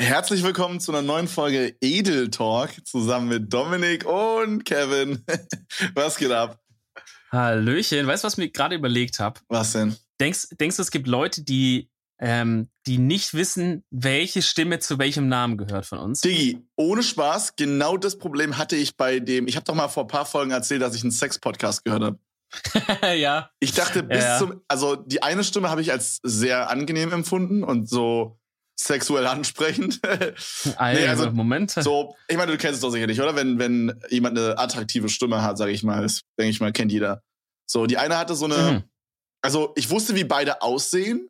Herzlich willkommen zu einer neuen Folge Edel Talk zusammen mit Dominik und Kevin. Was geht ab? Hallöchen. Weißt du, was ich mir gerade überlegt habe? Was denn? Denkst, denkst du, es gibt Leute, die, ähm, die nicht wissen, welche Stimme zu welchem Namen gehört von uns? Digi, ohne Spaß, genau das Problem hatte ich bei dem, ich habe doch mal vor ein paar Folgen erzählt, dass ich einen Sex-Podcast gehört habe. ja. Ich dachte bis Ja. zum, also die eine Stimme habe ich als sehr angenehm empfunden und so sexuell ansprechend. Also, also, Moment. So, ich meine, du kennst es doch sicherlich, oder? Wenn, wenn jemand eine attraktive Stimme hat, sage ich mal, das denke ich mal, kennt jeder. So, die eine hatte so eine, Mhm. also ich wusste, wie beide aussehen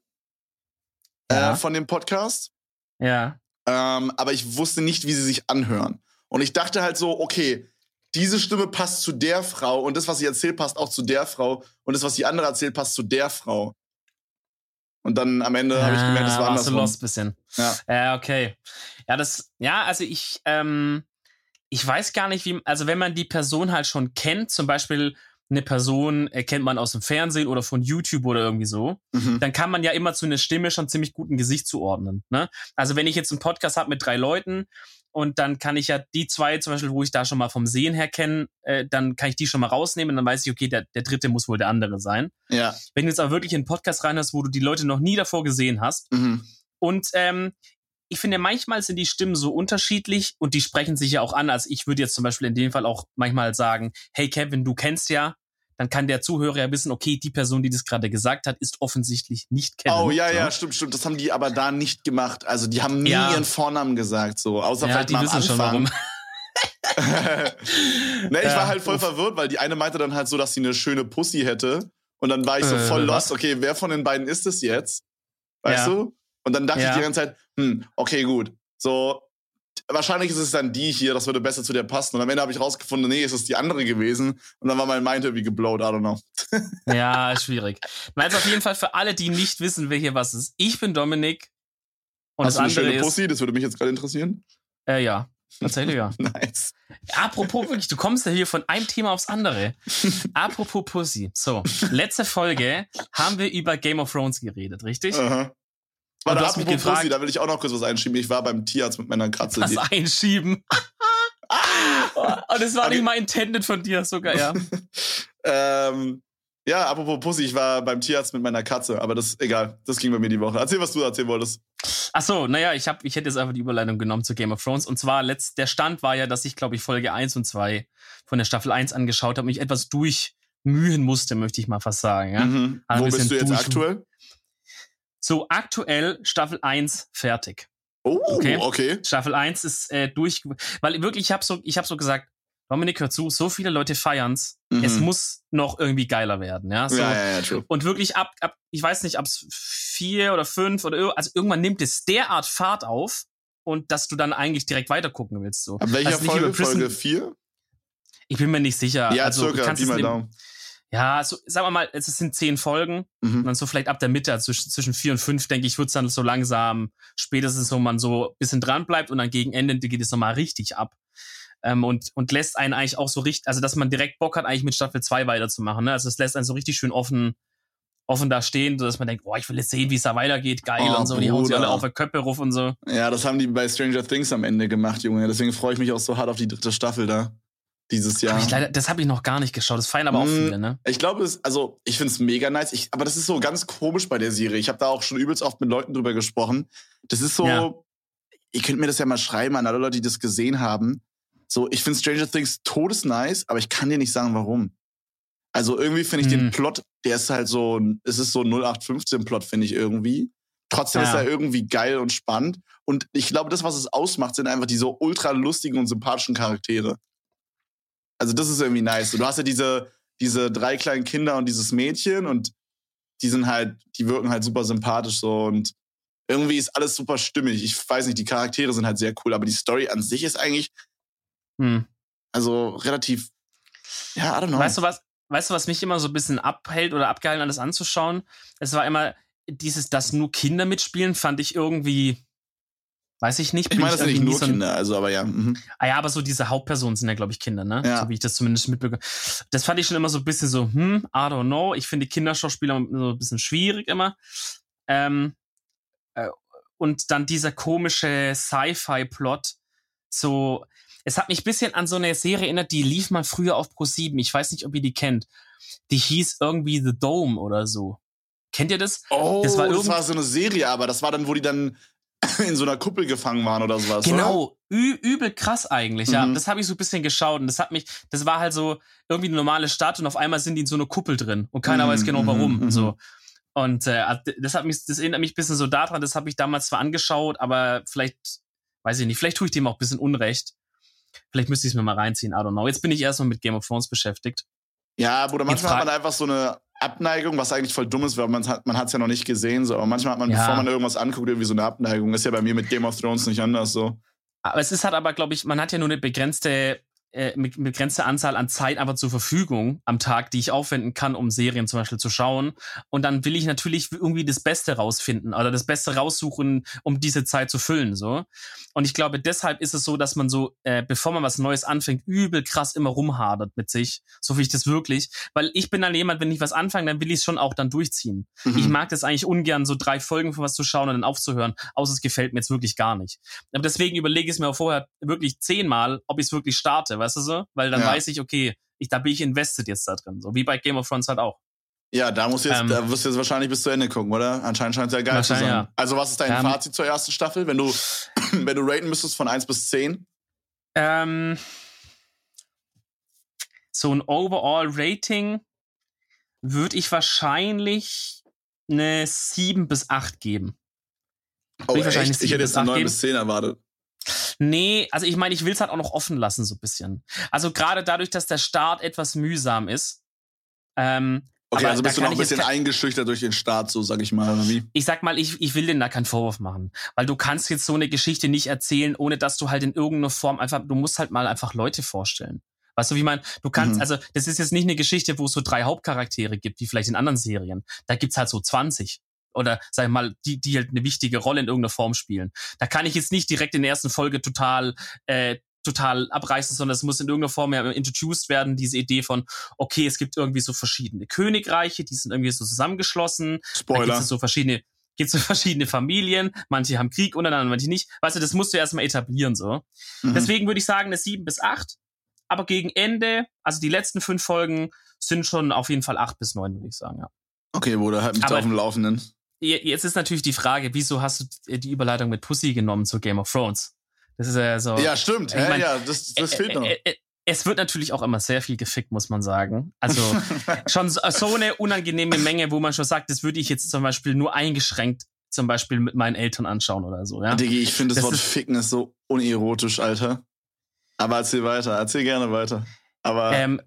Ja. äh, von dem Podcast, Ja. ähm, aber ich wusste nicht, wie sie sich anhören. Und ich dachte halt so, okay, diese Stimme passt zu der Frau und das, was sie erzählt, passt auch zu der Frau und das, was die andere erzählt, passt zu der Frau. Und dann am Ende habe ich gemerkt, das Ah, war warst du andersrum. lost bisschen. Ja. Ja, okay. Ja, das, ja, also ich, ähm, ich weiß gar nicht, wie, also wenn man die Person halt schon kennt, zum Beispiel eine Person äh, kennt man aus dem Fernsehen oder von YouTube oder irgendwie so, Mhm. dann kann man ja immer zu einer Stimme schon ziemlich gut ein Gesicht zuordnen. Ne? Also wenn ich jetzt einen Podcast habe mit drei Leuten und dann kann ich ja die zwei zum Beispiel, wo ich da schon mal vom Sehen her kenne, äh, dann kann ich die schon mal rausnehmen und dann weiß ich, okay, der, der dritte muss wohl der andere sein. Ja. Wenn du jetzt aber wirklich in einen Podcast reinhörst, wo du die Leute noch nie davor gesehen hast Mhm. und ähm, ich finde, manchmal sind die Stimmen so unterschiedlich und die sprechen sich ja auch an. Also ich würde jetzt zum Beispiel in dem Fall auch manchmal sagen, hey Kevin, du kennst ja, dann kann der Zuhörer ja wissen, okay, die Person, die das gerade gesagt hat, ist offensichtlich nicht Kevin. Oh ja, So. ja, stimmt, stimmt. Das haben die aber da nicht gemacht. Also die haben nie Ja. ihren Vornamen gesagt, so außer Ja, vielleicht die mal am wissen schon Anfang. warum. ne, ich Ja, war halt voll uff. verwirrt, weil die eine meinte dann halt so, dass sie eine schöne Pussy hätte. Und dann war ich so Äh, voll lost. Okay, wer von den beiden ist es jetzt? Weißt Ja. du? Und dann dachte Ja. ich die ganze Zeit, hm, okay, gut. So, wahrscheinlich ist es dann die hier, das würde besser zu dir passen. Und am Ende habe ich rausgefunden, nee, es ist die andere gewesen. Und dann war mein Mind irgendwie geblowt, I don't know. Ja, schwierig. Also auf jeden Fall für alle, die nicht wissen, wer hier was ist. Ich bin Dominik. Und Hast du eine das schöne ist. Pussy? Das würde mich jetzt gerade interessieren. Äh, ja. Tatsächlich ja. Nice. Apropos wirklich, du kommst ja hier von einem Thema aufs andere. Apropos Pussy. So, letzte Folge haben wir über Game of Thrones geredet, richtig? Aha. Und Warte, du hast mich apropos gefragt- Pussy, da will ich auch noch kurz was einschieben. Ich war beim Tierarzt mit meiner Katze. Was einschieben. Und es war Aber- nicht mal intended von dir, sogar, ja. ähm, ja, apropos Pussy, ich war beim Tierarzt mit meiner Katze, aber das egal. Das ging bei mir die Woche. Erzähl, was du erzählen wolltest. Ach so, naja, ich, hab, ich hätte jetzt einfach die Überleitung genommen zu Game of Thrones. Und zwar, letzt, der Stand war ja, dass ich, glaube ich, Folge 1 und 2 von der Staffel 1 angeschaut habe, mich etwas durchmühen musste, möchte ich mal fast sagen. Ja? Mhm. Also Wo bist du jetzt durch- aktuell? So, aktuell Staffel 1 fertig. Oh, okay. Okay. Staffel 1 ist äh, durch, weil wirklich, ich habe so, ich hab so gesagt, Dominik, hör zu, so viele Leute feiern's. Mhm. Es muss noch irgendwie geiler werden, ja. So. Ja, ja, ja, true. Und wirklich ab, ab, ich weiß nicht, ab's vier oder fünf oder also irgendwann nimmt es derart Fahrt auf und dass du dann eigentlich direkt weiter gucken willst. So. Ab welcher Also Folge? Prison- Folge 4? Ich bin mir nicht sicher. Ja, also, circa, kannst Pi mal Daumen. Ja, so, sagen wir mal, es sind zehn Folgen und Mhm. dann so vielleicht ab der Mitte, also zwischen, vier und fünf, denke ich, wird's dann so langsam, spätestens, wo man so ein bisschen dran bleibt und dann gegen Ende geht es nochmal richtig ab. Ähm, und, und lässt einen eigentlich auch so richtig, also dass man direkt Bock hat, eigentlich mit Staffel 2 weiterzumachen. Ne? Also es lässt einen so richtig schön offen, offen da stehen, sodass man denkt, boah, ich will jetzt sehen, wie es da weitergeht, geil Oh, und so, die hauen sich alle auf die Köppe ruf und so. Ja, das haben die bei Stranger Things am Ende gemacht, Junge. Deswegen freue ich mich auch so hart auf die dritte Staffel da. Dieses Jahr. Hab leider, das habe ich noch gar nicht geschaut, das feiern aber auch Mm, viele, ne? Ich glaube, es, also ich finde es mega nice. Ich, aber das ist so ganz komisch bei der Serie. Ich habe da auch schon übelst oft mit Leuten drüber gesprochen. Das ist so, Ja. ihr könnt mir das ja mal schreiben an alle Leute, die das gesehen haben. So, ich finde Stranger Things todesnice, aber ich kann dir nicht sagen, warum. Also irgendwie finde ich den Hm. Plot, der ist halt so, es ist so ein 0815-Plot, finde ich irgendwie. Trotzdem ist Ja. er irgendwie geil und spannend. Und ich glaube, das, was es ausmacht, sind einfach diese ultra lustigen und sympathischen Charaktere. Also das ist irgendwie nice. Du hast ja diese, diese drei kleinen Kinder und dieses Mädchen und die sind halt, die wirken halt super sympathisch so und irgendwie ist alles super stimmig. Ich weiß nicht, die Charaktere sind halt sehr cool, aber die Story an sich ist eigentlich, Hm. also relativ, ja, I don't know. Weißt du was? Weißt du, was mich immer so ein bisschen abhält oder abgehalten, alles anzuschauen? Es war immer dieses, dass nur Kinder mitspielen, fand ich irgendwie, weiß ich nicht. ich meine, das sind nicht nur so ein- Kinder, also aber ja. Mhm. Ah ja, aber so diese Hauptpersonen sind ja, glaube ich, Kinder, ne? Ja. So wie ich das zumindest mitbekomme. Das fand ich schon immer so ein bisschen so, hm, I don't know. Ich finde Kinderschauspieler so ein bisschen schwierig immer. Ähm, äh, und dann dieser komische Sci-Fi-Plot. So, es hat mich ein bisschen an so eine Serie erinnert, die lief mal früher auf Pro 7. Ich weiß nicht, ob ihr die kennt. Die hieß irgendwie The Dome oder so. Kennt ihr das? Oh, das war, das war so eine Serie, aber das war dann, wo die dann in so einer Kuppel gefangen waren oder sowas. Genau, übel krass eigentlich, ja. Mhm. Das habe ich so ein bisschen geschaut und das hat mich, das war halt so irgendwie eine normale Stadt und auf einmal sind die in so einer Kuppel drin und keiner mhm. weiß genau warum. Mhm. So. Und äh, das hat mich, das erinnert mich ein bisschen so daran, das habe ich damals zwar angeschaut, aber vielleicht, weiß ich nicht, vielleicht tue ich dem auch ein bisschen Unrecht. Vielleicht müsste ich es mir mal reinziehen, I don't know. Jetzt bin ich erstmal mit Game of Thrones beschäftigt. Ja, Bruder, manchmal hat man einfach so eine Abneigung, was eigentlich voll dumm ist, weil man hat man hat's ja noch nicht gesehen, so. Aber manchmal hat man, ja. bevor man irgendwas anguckt, irgendwie so eine Abneigung. Ist ja bei mir mit Game of Thrones nicht anders so. Aber es ist halt aber, glaube ich, man hat ja nur eine begrenzte äh, begrenzte Anzahl an Zeit einfach zur Verfügung am Tag, die ich aufwenden kann, um Serien zum Beispiel zu schauen. Und dann will ich natürlich irgendwie das Beste rausfinden oder das Beste raussuchen, um diese Zeit zu füllen. So. Und ich glaube, deshalb ist es so, dass man so, äh, bevor man was Neues anfängt, übel krass immer rumhadert mit sich. So wie ich das wirklich. Weil ich bin dann jemand, wenn ich was anfange, dann will ich es schon auch dann durchziehen. Mhm. Ich mag das eigentlich ungern, so drei Folgen von was zu schauen und dann aufzuhören, außer es gefällt mir jetzt wirklich gar nicht. Aber deswegen überlege ich es mir auch vorher wirklich zehnmal, ob ich es wirklich starte weißt du so? Weil dann ja. weiß ich, okay, ich, da bin ich invested jetzt da drin. So wie bei Game of Thrones halt auch. Ja, da musst du jetzt, ähm, da wirst du jetzt wahrscheinlich bis zu Ende gucken, oder? Anscheinend scheint es ja geil zu sein. Ja. Also, was ist dein ähm, Fazit zur ersten Staffel, wenn du, wenn du raten müsstest von 1 bis 10? Ähm, so ein Overall-Rating würde ich wahrscheinlich eine 7 bis 8 geben. Oh, ich, ich hätte jetzt eine 9 bis 10 erwartet. Nee, also ich meine, ich will es halt auch noch offen lassen, so ein bisschen. Also gerade dadurch, dass der Start etwas mühsam ist. Ähm, okay, also bist du noch ein bisschen eingeschüchtert durch den Start, so sag ich mal, oder wie? Ich sag mal, ich, ich will dir da keinen Vorwurf machen. Weil du kannst jetzt so eine Geschichte nicht erzählen, ohne dass du halt in irgendeiner Form einfach, du musst halt mal einfach Leute vorstellen. Weißt du, wie ich meine? Du kannst, mhm. also, das ist jetzt nicht eine Geschichte, wo es so drei Hauptcharaktere gibt, wie vielleicht in anderen Serien. Da gibt's halt so 20 oder sag ich mal, die, die halt eine wichtige Rolle in irgendeiner Form spielen. Da kann ich jetzt nicht direkt in der ersten Folge total äh, total abreißen, sondern es muss in irgendeiner Form ja introduced werden, diese Idee von, okay, es gibt irgendwie so verschiedene Königreiche, die sind irgendwie so zusammengeschlossen. Spoiler. Da gibt es so verschiedene, gibt so verschiedene Familien, manche haben Krieg untereinander, manche nicht. Weißt du, das musst du erstmal etablieren, so. Mhm. Deswegen würde ich sagen, eine sieben bis acht. Aber gegen Ende, also die letzten fünf Folgen, sind schon auf jeden Fall acht bis neun, würde ich sagen, ja. Okay, Bruder, halt mich da auf dem Laufenden. Jetzt ist natürlich die Frage, wieso hast du die Überleitung mit Pussy genommen zu Game of Thrones? Das ist ja so. Ja, stimmt. Ja, mein, ja, das, das fehlt noch. es wird natürlich auch immer sehr viel gefickt, muss man sagen. Also schon so, eine unangenehme Menge, wo man schon sagt, das würde ich jetzt zum Beispiel nur eingeschränkt zum Beispiel mit meinen Eltern anschauen oder so. Ja? Digi, ich finde das, das, Wort ist, Ficken ist so unerotisch, Alter. Aber erzähl weiter, erzähl gerne weiter. Aber ähm,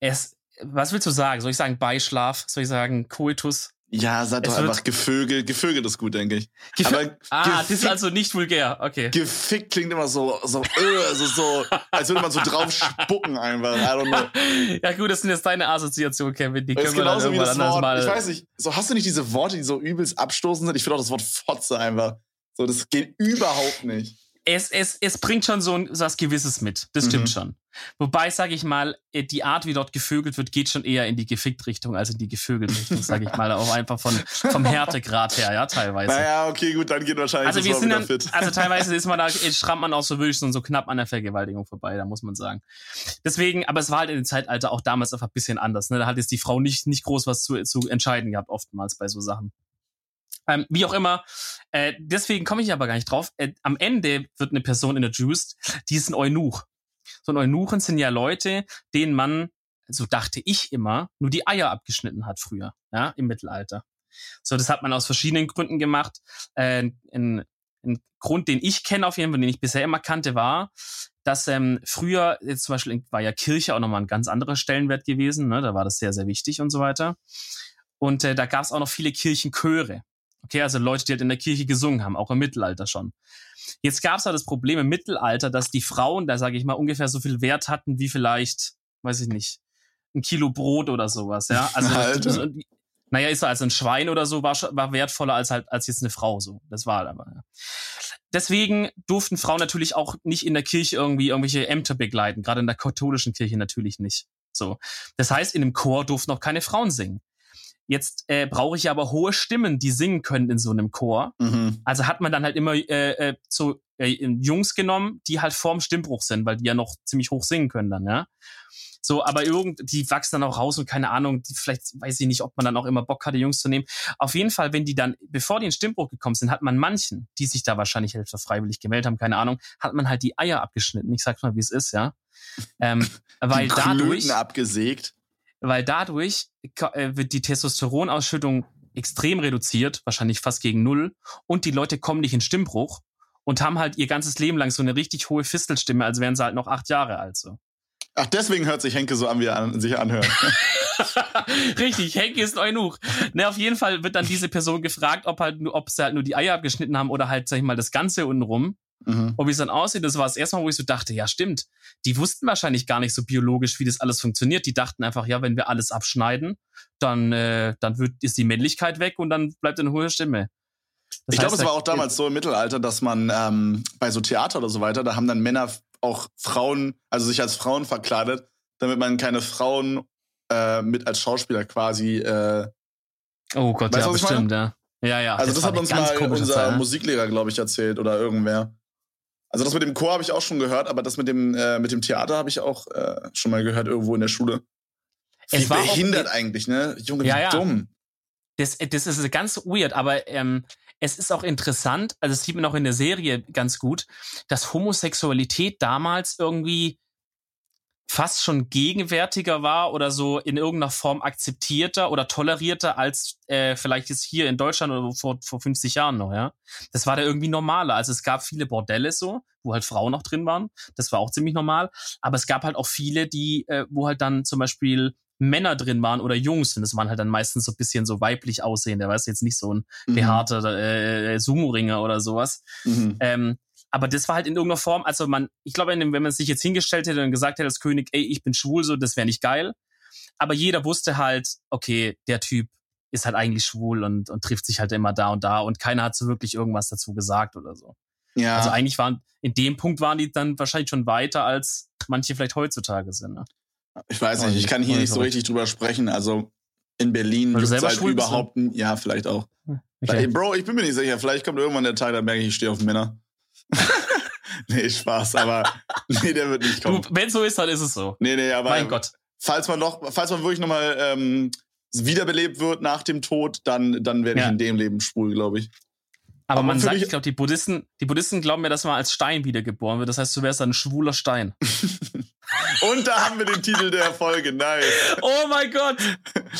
es, was willst du sagen? Soll ich sagen Beischlaf? Soll ich sagen Coitus? Ja, sag doch einfach Gevögel. Gevögel ist gut, denke ich. Gef Aber ah, das ist also nicht vulgär, okay. Gefickt klingt immer so, so, äh, so, so, als würde man so drauf spucken einfach. I don't know. Ja gut, das sind jetzt deine Assoziationen, Kevin. Die können wir dann irgendwann anders Wort, mal... Ich weiß nicht, so hast du nicht diese Worte, die so übelst abstoßend sind? Ich finde auch das Wort Fotze einfach. So, das geht überhaupt nicht es, es, es bringt schon so, ein, so was Gewisses mit. Das stimmt mhm. schon. Wobei, sage ich mal, äh, die Art, wie dort gevögelt wird, geht schon eher in die Gefickt-Richtung als in die Gevögelt-Richtung, sage ich mal. Auch einfach von, vom Härtegrad her, ja, teilweise. Naja, okay, gut, dann geht wahrscheinlich also wir sind dann, fit. Also teilweise ist man da, schrammt man auch so wirklich so, so knapp an der Vergewaltigung vorbei, da muss man sagen. Deswegen, aber es war halt in dem Zeitalter auch damals einfach ein bisschen anders. Ne? Da hat jetzt die Frau nicht, nicht groß was zu, zu entscheiden gehabt, oftmals bei so Sachen. Ähm, wie auch immer, äh, deswegen komme ich aber gar nicht drauf. Äh, am Ende wird eine Person introduced, die ist ein Eunuch. So ein Eunuchen sind ja Leute, denen man, so dachte ich immer, nur die Eier abgeschnitten hat früher, ja, im Mittelalter. So, das hat man aus verschiedenen Gründen gemacht. Äh, ein, ein Grund, den ich kenne auf jeden Fall, den ich bisher immer kannte, war, dass ähm, früher, jetzt zum Beispiel war ja Kirche auch nochmal ein ganz anderer Stellenwert gewesen, ne? da war das sehr, sehr wichtig und so weiter. Und äh, da gab es auch noch viele Kirchenchöre. Okay, also Leute, die halt in der Kirche gesungen haben, auch im Mittelalter schon. Jetzt gab es halt das Problem im Mittelalter, dass die Frauen, da sage ich mal, ungefähr so viel Wert hatten wie vielleicht, weiß ich nicht, ein Kilo Brot oder sowas, ja. Also, also naja, ist so als ein Schwein oder so war, war wertvoller als halt als jetzt eine Frau so. Das war halt aber. Ja. Deswegen durften Frauen natürlich auch nicht in der Kirche irgendwie irgendwelche Ämter begleiten, gerade in der katholischen Kirche natürlich nicht. So. Das heißt, in dem Chor durften auch keine Frauen singen. Jetzt äh, brauche ich aber hohe Stimmen, die singen können in so einem Chor. Mhm. Also hat man dann halt immer äh, äh, so äh, Jungs genommen, die halt vorm Stimmbruch sind, weil die ja noch ziemlich hoch singen können dann, ja. So, aber irgend, die wachsen dann auch raus und keine Ahnung, die, vielleicht weiß ich nicht, ob man dann auch immer Bock hatte, Jungs zu nehmen. Auf jeden Fall, wenn die dann, bevor die in Stimmbruch gekommen sind, hat man manchen, die sich da wahrscheinlich Hälfte freiwillig gemeldet haben, keine Ahnung, hat man halt die Eier abgeschnitten. Ich sag's mal, wie es ist, ja. Ähm, weil die dadurch, Klöten abgesägt. Weil dadurch äh, wird die Testosteronausschüttung extrem reduziert, wahrscheinlich fast gegen null, und die Leute kommen nicht in Stimmbruch und haben halt ihr ganzes Leben lang so eine richtig hohe Fistelstimme, als wären sie halt noch acht Jahre alt so. Ach, deswegen hört sich Henke so an, wie er an, sich anhört. Richtig, Henke ist Eunuch. Ne, auf jeden Fall wird dann diese Person gefragt, ob halt, nur- ob sie halt nur die Eier abgeschnitten haben oder halt, sag ich mal, das Ganze untenrum. Mhm. Und wie es dann aussieht, das war das erste Mal, wo ich so dachte, ja, stimmt. Die wussten wahrscheinlich gar nicht so biologisch, wie das alles funktioniert. Die dachten einfach, ja, wenn wir alles abschneiden, dann, äh, dann wird, ist die Männlichkeit weg und dann bleibt eine hohe Stimme. Das Ich glaube, es war auch damals so im Mittelalter, dass man ähm, bei so Theater oder so weiter, da haben dann Männer auch Frauen, also sich als Frauen verkleidet, damit man keine Frauen äh, mit als Schauspieler quasi. Äh, Oh Gott, Weißt ja, bestimmt, ja. Ja, ja. also das, war hat uns mal unser Zeit, ne? Musiklehrer, glaube ich, erzählt oder irgendwer. Also das mit dem Chor habe ich auch schon gehört, aber das mit dem äh, mit dem Theater habe ich auch äh, schon mal gehört irgendwo in der Schule. Wie Es war auch- behindert eigentlich, ne? Junge, wie Ja, ja. dumm. Das, das ist ganz weird, aber ähm, es ist auch interessant, also das sieht man auch in der Serie ganz gut, dass Homosexualität damals irgendwie fast schon gegenwärtiger war oder so in irgendeiner Form akzeptierter oder tolerierter als äh, vielleicht jetzt hier in Deutschland oder vor, vor 50 Jahren noch, ja. Das war da irgendwie normaler. Also es gab viele Bordelle so, wo halt Frauen noch drin waren. Das war auch ziemlich normal. Aber es gab halt auch viele, die, äh, wo halt dann zum Beispiel Männer drin waren oder Jungs. Und das waren halt dann meistens so ein bisschen so weiblich aussehen. Der weiß jetzt nicht so ein Mhm. behaarter äh, Sumo-Ringer oder sowas. Mhm. Ähm, aber das war halt in irgendeiner Form, also man, ich glaube, wenn man sich jetzt hingestellt hätte und gesagt hätte als König, ey, ich bin schwul, so, das wäre nicht geil. Aber jeder wusste halt, okay, der Typ ist halt eigentlich schwul und, und trifft sich halt immer da und da und keiner hat so wirklich irgendwas dazu gesagt oder so. Ja. Also eigentlich waren, in dem Punkt waren die dann wahrscheinlich schon weiter, als manche vielleicht heutzutage sind. Ne? Ich weiß nicht, ich kann hier nicht so richtig drüber sprechen. Also in Berlin gibt's selber halt ne? überhaupt, ja, vielleicht auch. Ey, Bro, ich bin mir nicht sicher. Vielleicht kommt irgendwann der Tag, da merke ich, ich stehe auf Männer. nee, Spaß, aber nee, der wird nicht kommen. wenn so ist, dann ist es so. Nee, nee, aber mein Gott. falls man noch, falls man wirklich nochmal ähm, wiederbelebt wird nach dem Tod, dann, dann werde ich Ja. in dem Leben schwul, glaube ich. Aber, Aber man sagt, ich glaube, die Buddhisten, die Buddhisten glauben ja, dass man als Stein wiedergeboren wird. Das heißt, du wärst dann ein schwuler Stein. Und da haben wir den Titel der Folge, nice. Oh mein Gott!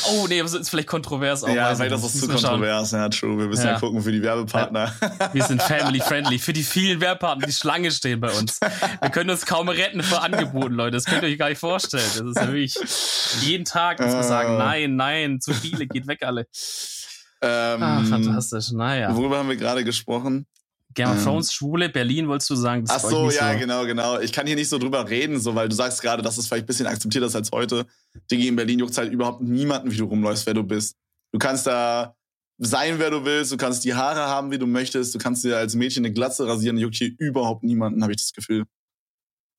Oh nee, das ist vielleicht kontrovers auch. ja, ich das ist zu wir schauen. kontrovers. Ja, true. Wir müssen ja, Ja. gucken für die Werbepartner. Wir sind family friendly. Für die vielen Werbepartner, die Schlange stehen bei uns. Wir können uns kaum retten vor Angeboten, Leute. Das könnt ihr euch gar nicht vorstellen. Das ist ja wirklich jeden Tag, muss man sagen, Äh. nein, nein, zu viele, geht weg alle. ähm, Ah, fantastisch. Naja. Worüber haben wir gerade gesprochen? Game of ähm. Thrones, Schwule, Berlin, wolltest du sagen? Das Ach so, ja, genau, genau. Ich kann hier nicht so drüber reden, so, weil du sagst gerade, dass es vielleicht ein bisschen akzeptierter ist als heute. Digi, in Berlin juckt halt überhaupt niemanden, wie du rumläufst, wer du bist. Du kannst da sein, wer du willst, du kannst die Haare haben, wie du möchtest, du kannst dir als Mädchen eine Glatze rasieren, juckt hier überhaupt niemanden, habe ich das Gefühl.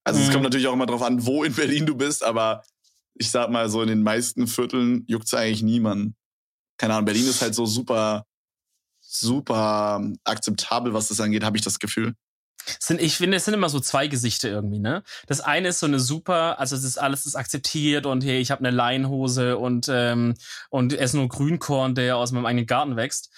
Also es Mhm. kommt natürlich auch immer drauf an, wo in Berlin du bist, aber ich sag mal so, in den meisten Vierteln juckt es eigentlich niemanden. Keine Ahnung, Berlin ist halt so super, super akzeptabel, was das angeht, habe ich das Gefühl. sind, ich finde, es sind immer so zwei Gesichter irgendwie, ne? Das eine ist so eine super, also es ist alles ist akzeptiert und hey, ich habe eine Leinhose und ähm, und esse nur Grünkorn, der aus meinem eigenen Garten wächst.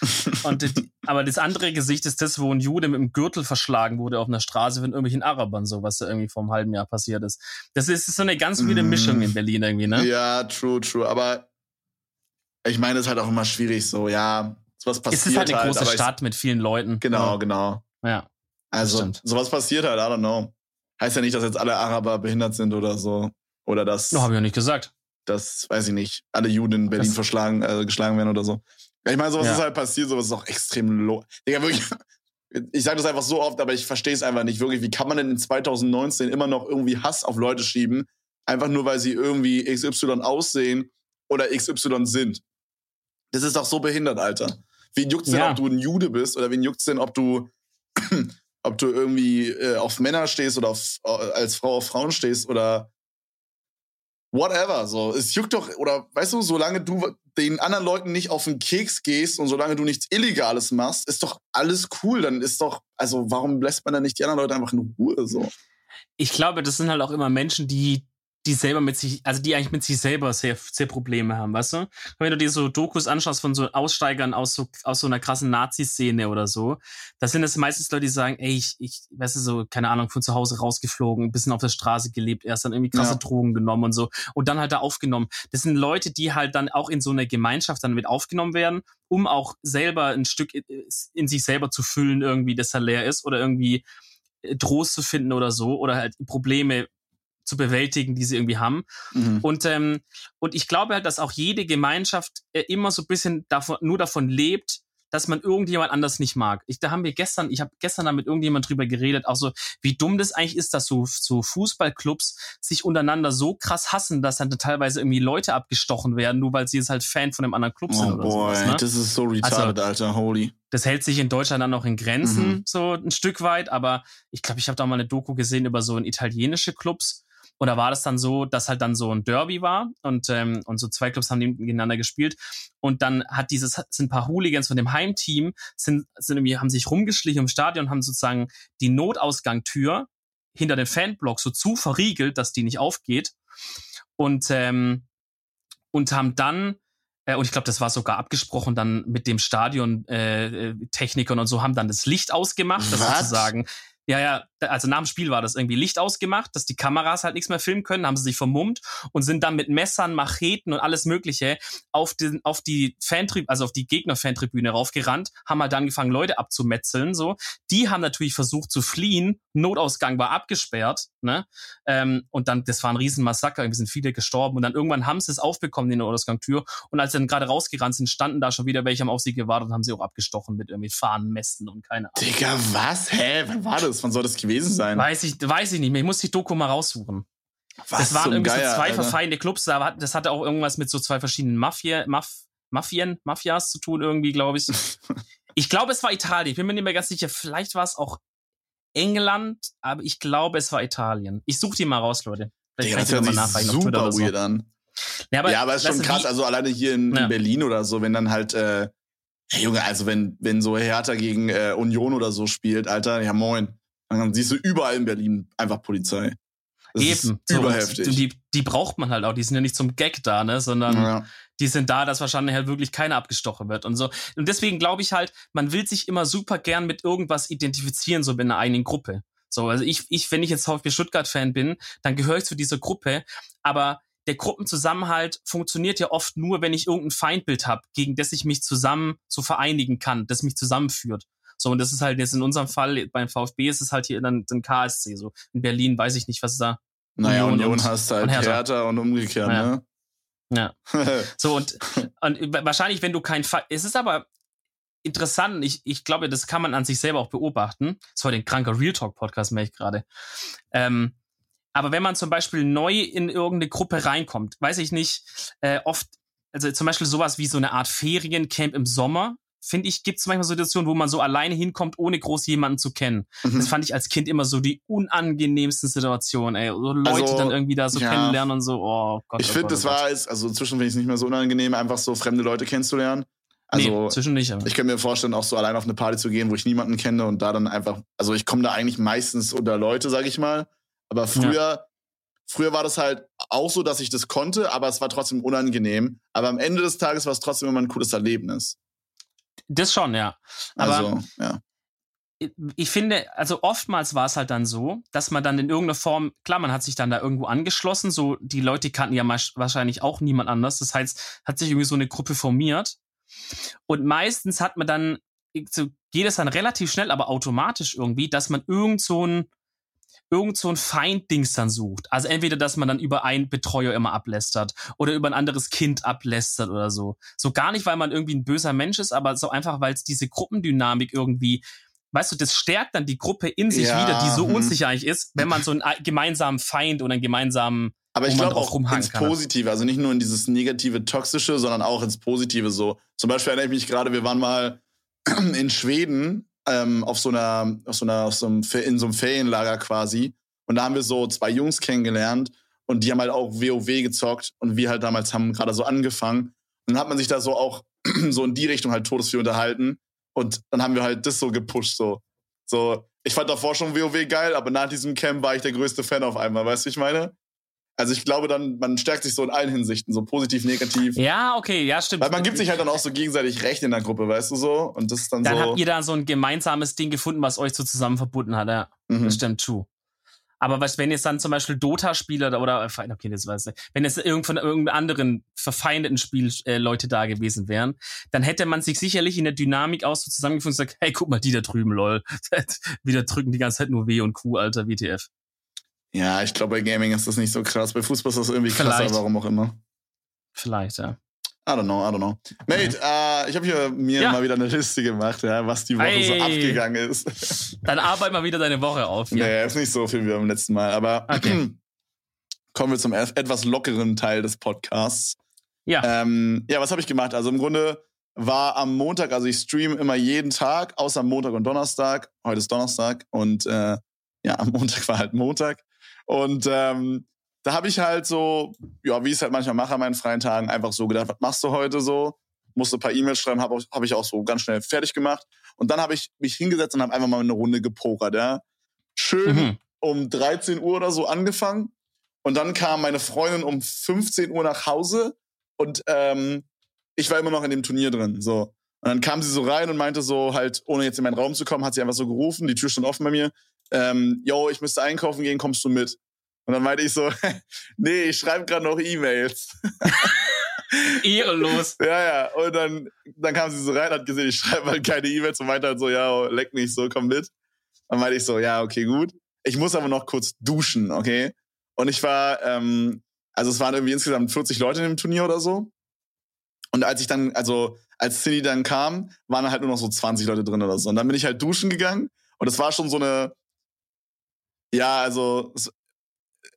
Und die, aber das andere Gesicht ist das, wo ein Jude mit dem Gürtel verschlagen wurde auf einer Straße von irgendwelchen Arabern, so was da irgendwie vor einem halben Jahr passiert ist. Das ist so eine ganz wilde Mm. Mischung in Berlin irgendwie, ne? Ja, true, true. Aber ich meine, es ist halt auch immer schwierig so, ja, sowas passiert es ist halt eine große aber ich- Stadt mit vielen Leuten. Genau, genau. Ja. Also, stimmt. sowas passiert halt, I don't know. Heißt ja nicht, dass jetzt alle Araber behindert sind oder so. Oder dass, No, habe ich ja nicht gesagt. dass, weiß ich nicht, alle Juden in Berlin Das- verschlagen, äh, geschlagen werden oder so. Ich meine, sowas Ja. ist halt passiert, sowas ist auch extrem low. Digga, wirklich, ich sage das einfach so oft, aber ich verstehe es einfach nicht wirklich. Wie kann man denn in 2019 immer noch irgendwie Hass auf Leute schieben, einfach nur weil sie irgendwie XY aussehen oder XY sind? Das ist doch so behindert, Alter. Wen juckt's denn, Ja. ob du ein Jude bist oder wen juckt's denn, ob du ob du irgendwie äh, auf Männer stehst oder auf, äh, als Frau auf Frauen stehst oder whatever. So, es juckt doch, oder weißt du, solange du den anderen Leuten nicht auf den Keks gehst und solange du nichts Illegales machst, ist doch alles cool. Dann ist doch, also warum lässt man dann nicht die anderen Leute einfach in Ruhe so? Ich glaube, das sind halt auch immer Menschen, die die selber mit sich, also die eigentlich mit sich selber sehr, sehr Probleme haben, weißt du? Wenn du dir so Dokus anschaust von so Aussteigern aus so, aus so einer krassen Nazi-Szene oder so, da sind es meistens Leute, die sagen, ey, ich, ich, weißt du, so, keine Ahnung, von zu Hause rausgeflogen, ein bisschen auf der Straße gelebt, erst dann irgendwie krasse ja. Drogen genommen und so und dann halt da aufgenommen. Das sind Leute, die halt dann auch in so einer Gemeinschaft dann mit aufgenommen werden, um auch selber ein Stück in, in sich selber zu füllen, irgendwie, dass er leer ist oder irgendwie äh, Trost zu finden oder so oder halt Probleme zu bewältigen, die sie irgendwie haben. Mhm. Und, ähm, und ich glaube halt, dass auch jede Gemeinschaft äh, immer so ein bisschen davon, nur davon lebt, dass man irgendjemand anders nicht mag. Ich, da haben wir gestern, ich habe gestern da mit irgendjemand drüber geredet, auch so, wie dumm das eigentlich ist, dass so, so Fußballclubs sich untereinander so krass hassen, dass dann teilweise irgendwie Leute abgestochen werden, nur weil sie jetzt halt Fan von einem anderen Club sind. Oh oder boy, sowas, ne? das ist so retarded, also, Alter, holy. Das hält sich in Deutschland dann noch in Grenzen, mhm. so ein Stück weit, aber ich glaube, ich habe da mal eine Doku gesehen über so ein italienische Clubs, und da war das dann so, dass halt dann so ein Derby war und, ähm, und so zwei Clubs haben gegeneinander gespielt. Und dann hat dieses, sind ein paar Hooligans von dem Heimteam, sind, sind irgendwie, haben sich rumgeschlichen im Stadion und haben sozusagen die Notausgangtür hinter dem Fanblock so zu verriegelt, dass die nicht aufgeht. Und, ähm, und haben dann äh, und ich glaube, das war sogar abgesprochen dann mit dem Stadion äh, Technikern und so haben dann das Licht ausgemacht, das sozusagen ja, ja, also nach dem Spiel war das irgendwie Licht ausgemacht, dass die Kameras halt nichts mehr filmen können, haben sie sich vermummt und sind dann mit Messern, Macheten und alles Mögliche auf, den, auf die Fantribüne, also auf die Gegner-Fantribüne raufgerannt, haben halt angefangen, Leute abzumetzeln, so. Die haben natürlich versucht zu fliehen, Notausgang war abgesperrt, ne, ähm, und dann, das war ein Riesenmassaker, irgendwie sind viele gestorben und dann irgendwann haben sie es aufbekommen, die Notausgangtür und als sie dann gerade rausgerannt sind, standen da schon wieder welche haben auf sie gewartet und haben sie auch abgestochen mit irgendwie Fahnenmästen und keine Ahnung. Digga, was? Hä? Wann war das? Wann soll das gewesen sein? Weiß ich, weiß ich nicht mehr. Ich muss die Doku mal raussuchen. Was das waren irgendwie Geier, so zwei Alter. verfeindete Clubs. Das hatte auch irgendwas mit so zwei verschiedenen Mafia, Maf, Mafien, Mafias zu tun, irgendwie, glaube ich. ich glaube, es war Italien. Ich bin mir nicht mehr ganz sicher. Vielleicht war es auch England, aber ich glaube, es war Italien. Ich suche die mal raus, Leute. Vielleicht Digga, das hört nachfragen super weird so. an. Ja, aber, ja, aber es ist schon krass. Also alleine hier in, ja. in, Berlin oder so, wenn dann halt, äh, hey Junge, also wenn, wenn so Hertha gegen äh, Union oder so spielt, Alter, ja moin. Dann siehst du überall in Berlin einfach Polizei. Das Eben. Ist überheftig. So, die, die braucht man halt auch. Die sind ja nicht zum Gag da, ne, sondern ja. die sind da, dass wahrscheinlich halt wirklich keiner abgestochen wird und so. Und deswegen glaube ich halt, man will sich immer super gern mit irgendwas identifizieren, so in einer eigenen Gruppe. So, also ich, ich, wenn ich jetzt VfB Stuttgart-Fan bin, dann gehöre ich zu dieser Gruppe. Aber der Gruppenzusammenhalt funktioniert ja oft nur, wenn ich irgendein Feindbild habe, gegen das ich mich zusammen so vereinigen kann, das mich zusammenführt. So, und das ist halt jetzt in unserem Fall, beim VfB ist es halt hier dann ein KSC. So, in Berlin weiß ich nicht, was da. Naja, Union, Union und, hast halt und Hertha und umgekehrt, ja. ne? Ja. so, und, und wahrscheinlich, wenn du kein Fall. Es ist aber interessant, ich, ich glaube, das kann man an sich selber auch beobachten. Das war den kranker Real Talk Podcast, merke ich gerade. Ähm, aber wenn man zum Beispiel neu in irgendeine Gruppe reinkommt, weiß ich nicht, äh, oft, also zum Beispiel sowas wie so eine Art Feriencamp im Sommer, finde ich, gibt es manchmal Situationen, wo man so alleine hinkommt, ohne groß jemanden zu kennen. Mhm. Das fand ich als Kind immer so die unangenehmsten Situationen, ey. So Leute also, dann irgendwie da so ja. kennenlernen und so, oh Gott. Ich oh finde, das oh war es, also inzwischen finde ich es nicht mehr so unangenehm, einfach so fremde Leute kennenzulernen. Also, nee, zwischen nicht, aber. Ich kann mir vorstellen, auch so allein auf eine Party zu gehen, wo ich niemanden kenne und da dann einfach, also ich komme da eigentlich meistens unter Leute, sag ich mal. Aber früher, ja. früher war das halt auch so, dass ich das konnte, aber es war trotzdem unangenehm. Aber am Ende des Tages war es trotzdem immer ein cooles Erlebnis. Das schon, ja. Aber also, ja. Ich finde, also oftmals war es halt dann so, dass man dann in irgendeiner Form, klar, man hat sich dann da irgendwo angeschlossen, so die Leute kannten ja wahrscheinlich auch niemand anders. Das heißt, hat sich irgendwie so eine Gruppe formiert. Und meistens hat man dann, so geht es dann relativ schnell, aber automatisch irgendwie, dass man irgend so ein irgend so ein Feinddings dann sucht. Also entweder, dass man dann über einen Betreuer immer ablästert oder über ein anderes Kind ablästert oder so. So gar nicht, weil man irgendwie ein böser Mensch ist, aber so einfach, weil es diese Gruppendynamik irgendwie weißt du, das stärkt dann die Gruppe in sich ja, wieder, die so hm. unsicher eigentlich ist, wenn man so einen gemeinsamen Feind oder einen gemeinsamen aber ich glaube auch ins Positive, also nicht nur in dieses negative, toxische, sondern auch ins Positive so. Zum Beispiel erinnere ich mich gerade, wir waren mal in Schweden ähm, auf so einer, auf so einer, auf so einem, in so einem Ferienlager quasi. Und da haben wir so zwei Jungs kennengelernt. und die haben halt auch WoW gezockt und wir halt damals haben gerade so angefangen. Und dann hat man sich da so auch so in die Richtung halt Todesvieh unterhalten und dann haben wir halt das so gepusht so. So, ich fand davor schon WoW geil, aber nach diesem Camp war ich der größte Fan auf einmal, weißt du, ich meine? Also ich glaube dann, man stärkt sich so in allen Hinsichten, so positiv, negativ. Ja, okay, ja, stimmt. Weil man gibt sich halt dann auch so gegenseitig Recht in der Gruppe, weißt du so? Und das ist dann, dann so. Dann habt ihr da so ein gemeinsames Ding gefunden, was euch so zusammen verbunden hat, ja. Mhm. Das stimmt, true. Aber was, wenn jetzt dann zum Beispiel Dota-Spieler oder, äh, okay, das weiß ich, wenn jetzt irgend von irgendeinem anderen verfeindeten Spiel äh, Leute da gewesen wären, dann hätte man sich sicherlich in der Dynamik auch so zusammengefunden und gesagt, hey, guck mal, die da drüben, lol. Wieder drücken die ganze Zeit nur W und Q, alter, WTF. Ja, ich glaube, bei Gaming ist das nicht so krass. Bei Fußball ist das irgendwie krasser, Vielleicht. warum auch immer. Vielleicht, ja. I don't know, I don't know. Mate, ja. äh, ich habe hier mir ja. mal wieder eine Liste gemacht, ja, was die Woche hey. so abgegangen ist. Dann arbeit mal wieder deine Woche auf. Ja. Nee, ist nicht so viel wie beim letzten Mal, aber okay. kommen wir zum etwas lockeren Teil des Podcasts. Ja. Ähm, ja, was habe ich gemacht? Also im Grunde war am Montag, also ich streame immer jeden Tag, außer Montag und Donnerstag. Heute ist Donnerstag und äh, ja, am Montag war halt Montag. Und ähm, da habe ich halt so, ja, wie ich es halt manchmal mache an meinen freien Tagen, einfach so gedacht, was machst du heute so? Musste ein paar E-Mails schreiben, habe hab ich auch so ganz schnell fertig gemacht. Und dann habe ich mich hingesetzt und habe einfach mal eine Runde gepokert, ja. Schön mhm. um 13 Uhr oder so angefangen. Und dann kam meine Freundin um 15 Uhr nach Hause und ähm, ich war immer noch in dem Turnier drin. So. Und dann kam sie so rein und meinte so halt, ohne jetzt in meinen Raum zu kommen, hat sie einfach so gerufen, die Tür stand offen bei mir ähm, yo, ich müsste einkaufen gehen, kommst du mit? Und dann meinte ich so, nee, ich schreibe gerade noch E-Mails. Ehrenlos. Ja, ja. Und dann, dann kam sie so rein, hat gesehen, ich schreibe halt keine E-Mails und meinte halt so, ja, leck mich so, komm mit. Dann meinte ich so, ja, okay, gut. Ich muss aber noch kurz duschen, okay? Und ich war, ähm, also es waren irgendwie insgesamt 40 Leute in dem Turnier oder so. Und als ich dann, also als Cindy dann kam, waren halt nur noch so 20 Leute drin oder so. Und dann bin ich halt duschen gegangen und es war schon so eine, ja, also es,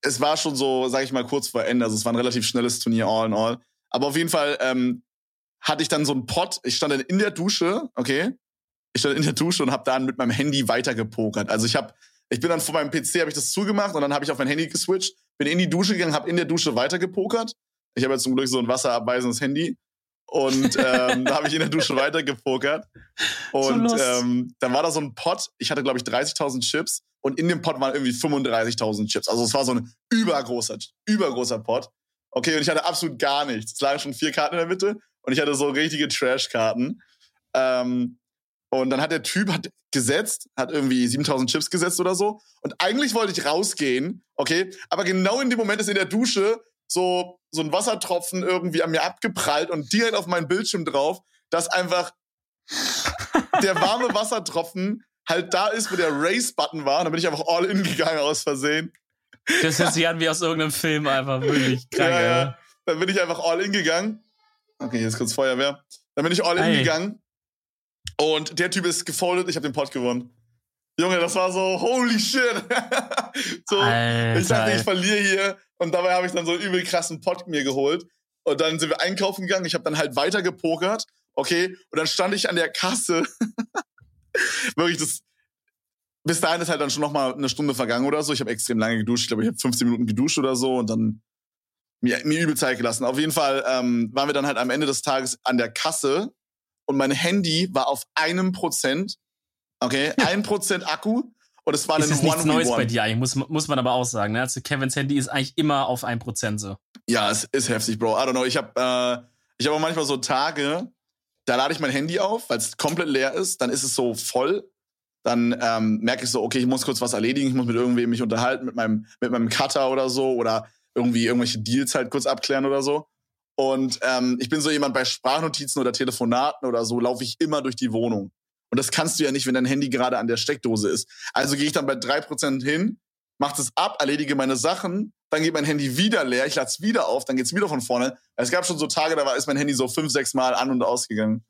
es, war schon so, sag ich mal, kurz vor Ende. Also es war ein relativ schnelles Turnier, all in all. Aber auf jeden Fall ähm, hatte ich dann so einen Pot. Ich stand dann in der Dusche, okay? Ich stand in der Dusche und habe dann mit meinem Handy weitergepokert. Also ich habe, ich bin dann vor meinem PC, habe ich das zugemacht und dann habe ich auf mein Handy geswitcht, bin in die Dusche gegangen, habe in der Dusche weitergepokert. Ich habe jetzt zum Glück so ein wasserabweisendes Handy. Und ähm, da habe ich in der Dusche weitergepokert. Und so ähm, dann war da so ein Pot. Ich hatte, glaube ich, 30.000 Chips. Und in dem Pot waren irgendwie 35.000 Chips. Also es war so ein übergroßer, übergroßer Pot. Okay, und ich hatte absolut gar nichts. Es lagen schon vier Karten in der Mitte. Und ich hatte so richtige Trash-Karten. Ähm, und dann hat der Typ hat gesetzt, hat irgendwie 7000 Chips gesetzt oder so. Und eigentlich wollte ich rausgehen, okay? Aber genau in dem Moment ist in der Dusche so, so ein Wassertropfen irgendwie an mir abgeprallt und direkt auf meinen Bildschirm drauf, dass einfach der warme Wassertropfen halt da ist, wo der Race-Button war. Und dann bin ich einfach all in gegangen aus Versehen. Das hört sich an wie aus irgendeinem Film einfach, wirklich krank. Ja, ja. Dann bin ich einfach all in gegangen. Okay, jetzt kurz Feuerwehr. Dann bin ich all in hey. gegangen. Und der Typ ist gefoldet, ich habe den Pot gewonnen. Junge, das war so, holy shit. so, Alter. ich dachte, ich verliere hier. Und dabei habe ich dann so einen übel krassen Pot mir geholt. Und dann sind wir einkaufen gegangen. Ich habe dann halt weiter gepokert. Okay. Und dann stand ich an der Kasse. Wirklich, das. Bis dahin ist halt dann schon noch mal eine Stunde vergangen oder so. Ich habe extrem lange geduscht. Ich glaube, ich habe 15 Minuten geduscht oder so. Und dann mir, mir übel Zeit gelassen. Auf jeden Fall ähm, waren wir dann halt am Ende des Tages an der Kasse. Und mein Handy war auf einem Prozent. Okay, ein Prozent Akku. Und es war ist ein nichts Neues bei dir eigentlich, muss, muss man aber auch sagen. Ne? Also Kevins Handy ist eigentlich immer auf 1% so. Ja, es ist heftig, Bro. I don't know. Ich habe äh, ich hab auch manchmal so Tage, da lade ich mein Handy auf, weil es komplett leer ist. Dann ist es so voll. Dann ähm, merke ich so, okay, ich muss kurz was erledigen. Ich muss mit irgendwem mich unterhalten, mit meinem, mit meinem Cutter oder so. Oder irgendwie irgendwelche Deals halt kurz abklären oder so. Und ähm, ich bin so jemand bei Sprachnotizen oder Telefonaten oder so, laufe ich immer durch die Wohnung. Und das kannst du ja nicht, wenn dein Handy gerade an der Steckdose ist. Also gehe ich dann bei drei Prozent hin, mach das ab, erledige meine Sachen, dann geht mein Handy wieder leer, ich lade es wieder auf, dann geht's wieder von vorne. Es gab schon so Tage, da war ist mein Handy so fünf, sechs Mal an und ausgegangen.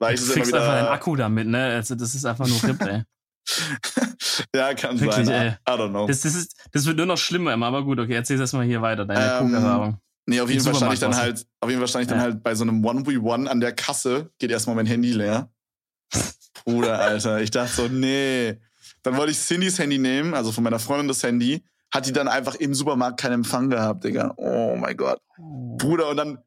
Weil ich du kriegst einfach einen Akku damit, ne? Also das ist einfach nur RIP, ey. ja, kann Wirklich, sein. Ey. I don't know. Das, das, ist, das wird nur noch schlimmer immer, aber gut, okay, erzähl das mal hier weiter, deine ähm. Nee, auf jeden Fall stand ich dann halt, auf jeden Fall stand ich dann halt bei so einem 1v1 an der Kasse, geht erstmal mein Handy leer. Bruder, Alter. Ich dachte so, nee. Dann wollte ich Cindys Handy nehmen, also von meiner Freundin das Handy. Hat die dann einfach im Supermarkt keinen Empfang gehabt, Digga. Oh mein Gott. Oh. Bruder, und dann,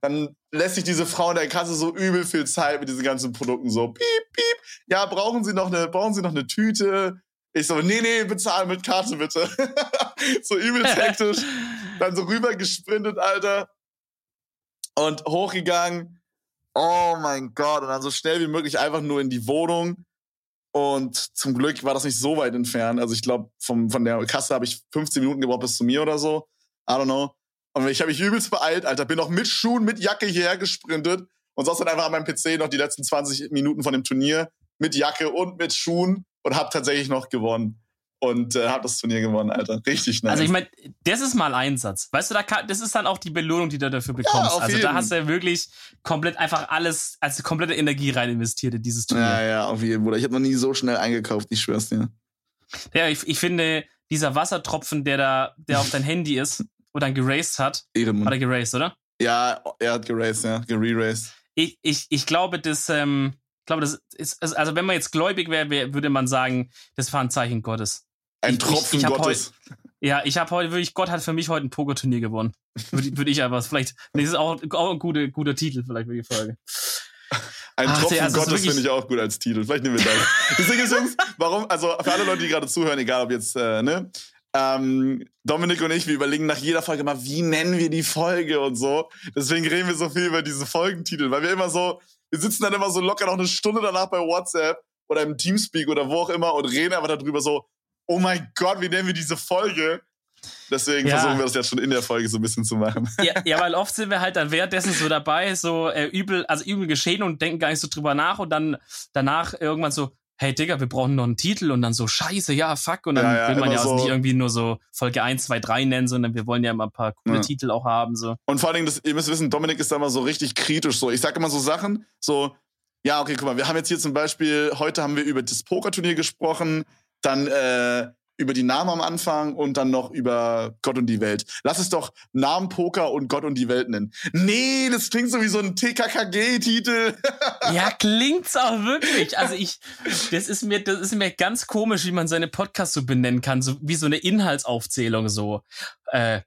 dann lässt sich diese Frau in der Kasse so übel viel Zeit mit diesen ganzen Produkten so piep, piep. Ja, brauchen Sie noch eine, brauchen Sie noch eine Tüte? Ich so, nee, nee, bezahlen mit Karte bitte. so übel hektisch. Dann so rüber gesprintet, Alter. Und hochgegangen. Oh mein Gott. Und dann so schnell wie möglich einfach nur in die Wohnung. Und zum Glück war das nicht so weit entfernt. Also ich glaube, von der Kasse habe ich 15 Minuten gebraucht bis zu mir oder so. I don't know. Und ich habe mich übelst beeilt, Alter. Bin noch mit Schuhen, mit Jacke hierher gesprintet und saß dann einfach an meinem PC noch die letzten 20 Minuten von dem Turnier mit Jacke und mit Schuhen und habe tatsächlich noch gewonnen. Und äh, habe das Turnier gewonnen, Alter. Richtig nice. Also ich meine, das ist mal Einsatz. Weißt du, da kann, das ist dann auch die Belohnung, die du dafür bekommst. auf also jeden. da hast du ja wirklich komplett einfach alles, also komplette Energie rein investiert in dieses Turnier. ja, ja, auf jeden Fall. Ich habe noch nie so schnell eingekauft, ich schwör's dir. Ja, ich, ich finde, dieser Wassertropfen, der da, der auf dein Handy ist und dann geraced hat, Ehrenmann. hat er geraced, oder? Ja, er hat geraced, ja, gereraced. Ich, ich, ich glaube, das, ähm, ich glaube, das ist, also wenn man jetzt gläubig wäre, wär, würde man sagen, das war ein Zeichen Gottes. Ein Ich- ich- Tropfen ich hab Gottes. Ja, ich habe heute wirklich, Gott hat für mich heute ein Pokerturnier gewonnen. Würde, würde ich einfach, vielleicht, das ist auch, auch ein guter, guter Titel vielleicht für die Folge. Ein Ach, Tropfen also Gottes finde ich auch gut als Titel. Vielleicht nehmen wir das. Deswegen ist Jungs, warum, also für alle Leute, die gerade zuhören, egal ob jetzt, äh, ne, ähm, Dominik und ich, wir überlegen nach jeder Folge mal, wie nennen wir die Folge und so. Deswegen reden wir so viel über diese Folgentitel, weil wir immer so, wir sitzen dann immer so locker noch eine Stunde danach bei WhatsApp oder im Teamspeak oder wo auch immer und reden einfach darüber so, oh mein Gott, wie nennen wir diese Folge? Deswegen Ja. versuchen wir das jetzt schon in der Folge so ein bisschen zu machen. Ja, ja, weil oft sind wir halt dann währenddessen so dabei, so äh, übel, also übel geschehen und denken gar nicht so drüber nach und dann danach irgendwann so, hey Digga, wir brauchen noch einen Titel und dann so, scheiße, ja, fuck. Und dann Ja, ja, will man ja so- auch nicht irgendwie nur so Folge 1, 2, 3 nennen, sondern wir wollen ja immer ein paar coole Ja. Titel auch haben. So. Und vor allen Dingen, das, ihr müsst wissen, Dominik ist da immer so richtig kritisch. So, ich sage immer so Sachen, so, ja, okay, guck mal, wir haben jetzt hier zum Beispiel, heute haben wir über das Pokerturnier gesprochen, dann äh, über die Namen am Anfang und dann noch über Gott und die Welt. Lass es doch Namen Poker und Gott und die Welt nennen. Nee, das klingt so wie so ein TKKG-Titel. Ja, klingt's auch wirklich. Also ich, das ist mir, das ist mir ganz komisch, wie man seine Podcasts so benennen kann, so wie so eine Inhaltsaufzählung so. Äh,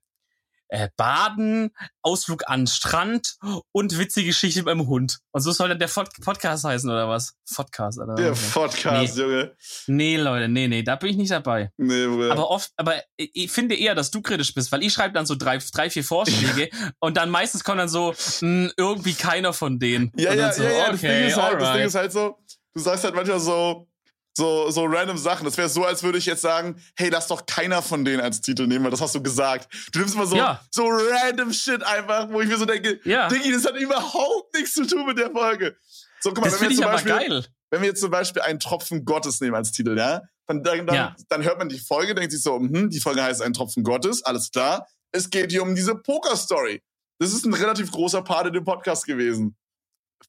äh, Baden, Ausflug an den Strand und witzige Geschichte beim Hund. Und so soll dann der Pod Podcast heißen, oder was? Podcast, oder? Der Podcast, Junge. Nee, Leute, nee, nee, da bin ich nicht dabei. Nee, Bruder. Aber oft, aber ich- finde eher, dass du kritisch bist, weil ich schreibe dann so drei, drei vier Vorschläge und dann meistens kommt dann so, mh, irgendwie keiner von denen. Ja, und ja, dann so, ja, ja. Das, Ding okay, halt, das Ding ist halt so, du sagst halt manchmal so, so, so random Sachen. Das wäre so, als würde ich jetzt sagen, hey, lass doch keiner von denen als Titel nehmen, weil das hast du gesagt. Du nimmst mal so, Ja. so random Shit einfach, wo ich mir so denke, Ja. Diggi, das hat überhaupt nichts zu tun mit der Folge. So, guck mal, Das wenn wir, jetzt zum Beispiel, geil. wenn wir jetzt zum Beispiel einen Tropfen Gottes nehmen als Titel, ja, dann, dann, Ja. dann hört man die Folge, denkt sich so, hm, die Folge heißt ein Tropfen Gottes, alles klar. Es geht hier um diese Poker-Story. Das ist ein relativ großer Part in dem Podcast gewesen.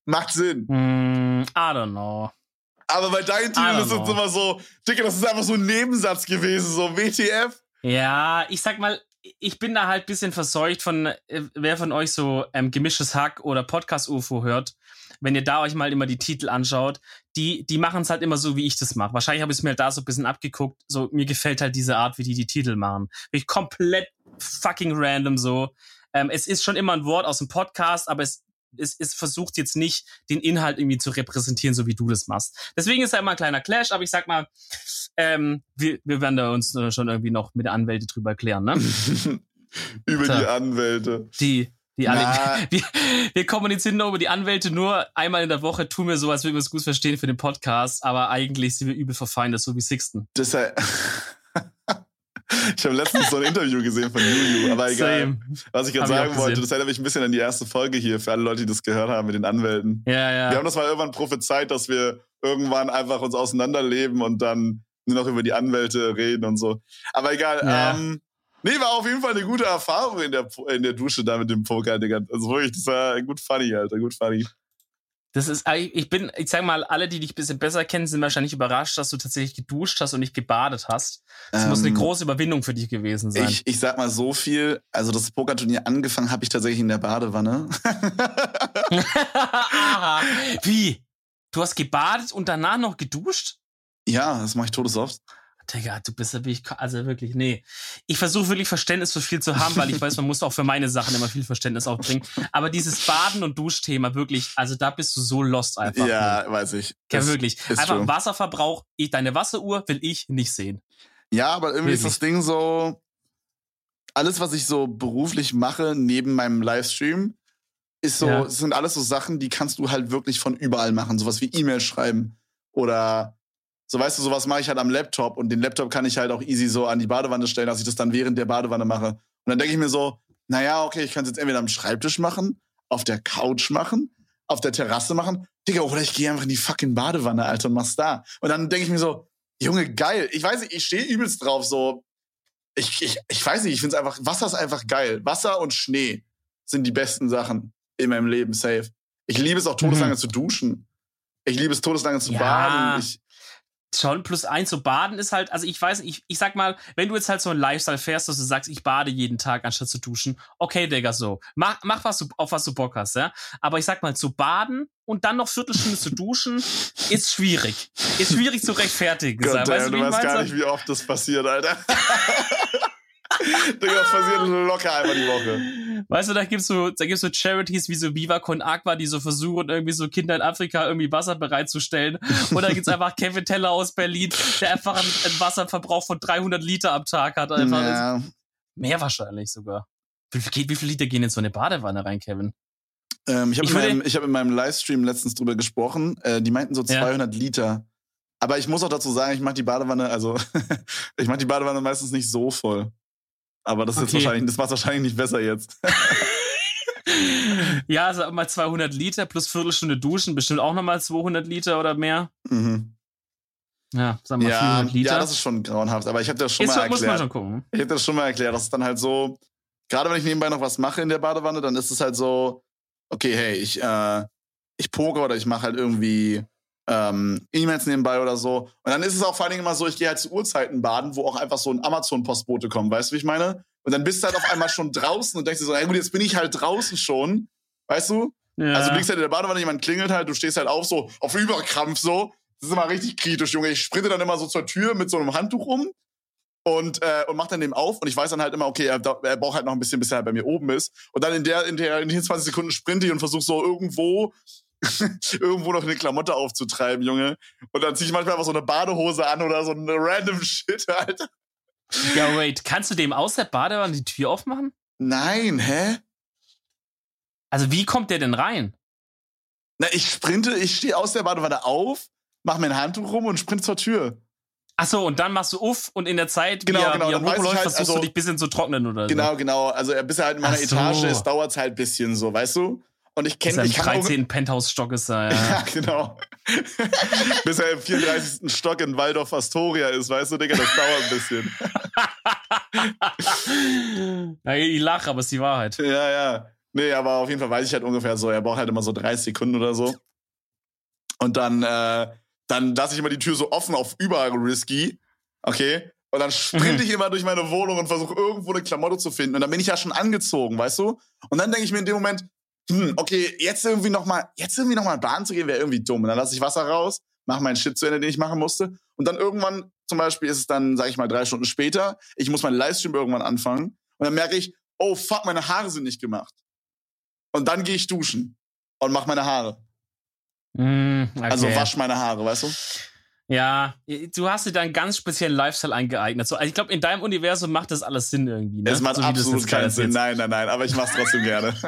Macht Sinn. Hm, I don't know. Aber bei deinen Titeln ist es immer so, Digga, das ist einfach so ein Nebensatz gewesen, so WTF. Ja, ich sag mal, ich bin da halt bisschen verseucht von, äh, wer von euch so ähm, gemischtes Hack oder Podcast-UFO hört. Wenn ihr da euch mal immer die Titel anschaut, die, die machen es halt immer so, wie ich das mache. Wahrscheinlich habe ich es mir halt da so ein bisschen abgeguckt. So, mir gefällt halt diese Art, wie die die Titel machen. Wirklich komplett fucking random so. Ähm, es ist schon immer ein Wort aus dem Podcast, aber es, es, es versucht jetzt nicht, den Inhalt irgendwie zu repräsentieren, so wie du das machst. Deswegen ist da immer ein kleiner Clash, aber ich sag mal, ähm, wir, wir werden da uns äh, schon irgendwie noch mit der Anwälte drüber klären, ne? Über die Anwälte. Die, die alle, wir, wir kommunizieren nur über die Anwälte nur einmal in der Woche, tun wir so, als würden wir es gut verstehen für den Podcast, aber eigentlich sind wir übel verfeindet, so wie Sixten. Deshalb. ich habe letztens so ein Interview gesehen von Juju, aber egal. Same. Was ich gerade ich sagen auch wollte, das erinnert mich ein bisschen an die erste Folge hier, für alle Leute, die das gehört haben mit den Anwälten. Ja, ja. Wir haben das mal irgendwann prophezeit, dass wir irgendwann einfach uns auseinanderleben und dann nur noch über die Anwälte reden und so. Aber egal. Ja. Ähm, nee, war auf jeden Fall eine gute Erfahrung in der, in der Dusche da mit dem Poker, Digga. Also wirklich, das war gut funny, Alter, gut funny. Das ist, ich ich bin, ich sag mal, alle, die dich ein bisschen besser kennen, sind wahrscheinlich überrascht, dass du tatsächlich geduscht hast und nicht gebadet hast. Das muss eine Ähm, große Überwindung für dich gewesen sein. Ich, ich sag mal so viel, also das Pokerturnier angefangen habe ich tatsächlich in der Badewanne. Aha. Wie? Du hast gebadet und danach noch geduscht? ja, das mache ich todesoft. Digga, du bist wirklich, also wirklich, nee. Ich versuche wirklich Verständnis für viel zu haben, weil ich weiß, man muss auch für meine Sachen immer viel Verständnis aufbringen. Aber dieses Baden- und Duschthema, wirklich, also da bist du so lost einfach. Ja, weiß ich. Ja, wirklich. Einfach true. Wasserverbrauch, ich, deine Wasseruhr will ich nicht sehen. Ja, aber irgendwie ist das Ding so, alles, was ich so beruflich mache, neben meinem Livestream, ist so, Ja. sind alles so Sachen, die kannst du halt wirklich von überall machen. Sowas wie E-Mail schreiben oder so, weißt du, sowas mache ich halt am Laptop und den Laptop kann ich halt auch easy so an die Badewanne stellen, dass ich das dann während der Badewanne mache. Und dann denke ich mir so, naja, okay, ich kann es jetzt entweder am Schreibtisch machen, auf der Couch machen, auf der Terrasse machen. Digga, oder ich gehe einfach in die fucking Badewanne, Alter, und mach's da. Und dann denke ich mir so, Junge, geil. Ich weiß nicht, ich stehe übelst drauf, so. Ich, ich, ich weiß nicht, ich finde es einfach, Wasser ist einfach geil. Wasser und Schnee sind die besten Sachen in meinem Leben, safe. Ich liebe es auch todeslange zu duschen. Ich liebe es todeslange zu Ja. baden. Ich, Schon plus eins, so baden ist halt, also ich weiß nicht, ich, ich sag mal, wenn du jetzt halt so ein Lifestyle fährst, dass du sagst, ich bade jeden Tag anstatt zu duschen, okay, Digga, so. Mach, mach was du, auf was du Bock hast, ja. Aber ich sag mal, zu baden und dann noch Viertelstunde zu duschen, ist schwierig. Ist schwierig zu rechtfertigen. Gott, weißt du, du weißt gar nicht, wie oft das passiert, Alter. Digga, das passiert locker einmal die Woche. Weißt du, da gibt's so, da gibt's so Charities wie so Viva Con Aqua, die so versuchen, irgendwie so Kinder in Afrika irgendwie Wasser bereitzustellen. Und dann gibt's einfach Kevin Teller aus Berlin, der einfach einen, einen Wasserverbrauch von 300 Liter am Tag hat. Einfach Ja. Mehr wahrscheinlich sogar. Wie viel, wie viel Liter gehen in so eine Badewanne rein, Kevin? Ähm, ich habe in, meinem- ich hab in meinem Livestream letztens drüber gesprochen. Äh, die meinten so Ja. 200 Liter. Aber ich muss auch dazu sagen, ich mache die Badewanne, also ich mache die Badewanne meistens nicht so voll. Aber das ist jetzt Okay. wahrscheinlich, das macht wahrscheinlich nicht besser jetzt. Ja, sag mal 200 Liter plus Viertelstunde duschen, bestimmt auch nochmal 200 Liter oder mehr. mhm. Ja, sag mal Ja, 400 Liter. ja, das ist schon grauenhaft. Aber ich habe das schon Ist, mal muss man erklärt. schon gucken. Ich habe das schon mal erklärt. Das ist dann halt so, gerade wenn ich nebenbei noch was mache in der Badewanne, dann ist es halt so, okay, hey, ich, äh, ich poker oder ich mache halt irgendwie ähm, E-Mails nebenbei oder so. Und dann ist es auch vor allen Dingen immer so, ich gehe halt zu Uhrzeiten baden, wo auch einfach so ein Amazon-Postbote kommt. Weißt du, wie ich meine? Und dann bist du halt auf einmal schon draußen und denkst dir so, ja gut, jetzt bin ich halt draußen schon. Weißt du? Ja. Also du liegst halt in der Badewanne, jemand klingelt halt, du stehst halt auf, so auf Überkrampf so. Das ist immer richtig kritisch, Junge. Ich sprinte dann immer so zur Tür mit so einem Handtuch um und, äh, und mach dann dem auf und ich weiß dann halt immer, okay, er, er braucht halt noch ein bisschen, bis er halt bei mir oben ist. Und dann in der, in der, in den 20 Sekunden sprinte ich und versuche so irgendwo, irgendwo noch eine Klamotte aufzutreiben, Junge. Und dann ziehe ich manchmal einfach so eine Badehose an oder so eine random Shit, Alter. ja, wait, kannst du dem aus der Badewanne die Tür aufmachen? Nein, hä? Also wie kommt der denn rein? Na, ich sprinte, ich stehe aus der Badewanne auf, mach mir ein Handtuch rum und sprinte zur Tür. Ach so, und dann machst du uff und in der Zeit, Genau, wie er, genau, wie er hochläuft, halt, versuchst also- du dich ein bisschen zu trocknen oder Genau, genau. Also bis er halt in meiner so. Etage ist, dauert es halt ein bisschen so, weißt du? Und ich kenne, er im ich kann auch, 13. Penthouse-Stock ist er, ja, ja. genau. bis er im 34. Stock in Waldorf Astoria ist, weißt du, Digga, das dauert ein bisschen. ja ich lache, aber es ist die Wahrheit. ja, ja. Nee, aber auf jeden Fall weiß ich halt ungefähr so, er braucht halt immer so 30 Sekunden oder so. Und dann, äh, dann lasse ich immer die Tür so offen auf überall risky. Okay? Und dann sprinte Mhm. ich immer durch meine Wohnung und versuche irgendwo eine Klamotte zu finden. Und dann bin ich ja schon angezogen, weißt du? Und dann denke ich mir in dem Moment, hm, okay, jetzt irgendwie nochmal, jetzt irgendwie nochmal Bahn zu gehen, wäre irgendwie dumm. Und dann lasse ich Wasser raus, mache meinen Shit zu Ende, den ich machen musste. Und dann irgendwann, zum Beispiel, ist es dann, sag ich mal, drei Stunden später, ich muss meinen Livestream irgendwann anfangen. Und dann merke ich, oh fuck, meine Haare sind nicht gemacht. Und dann gehe ich duschen und mache meine Haare. Mm, okay. Also wasch meine Haare, weißt du? Ja, du hast dir da einen ganz speziellen Lifestyle angeeignet. So, also ich glaube, in deinem Universum macht das alles Sinn irgendwie. Ne? Es macht So absolut keinen Sinn. Nein, nein, nein, aber ich mach's trotzdem gerne.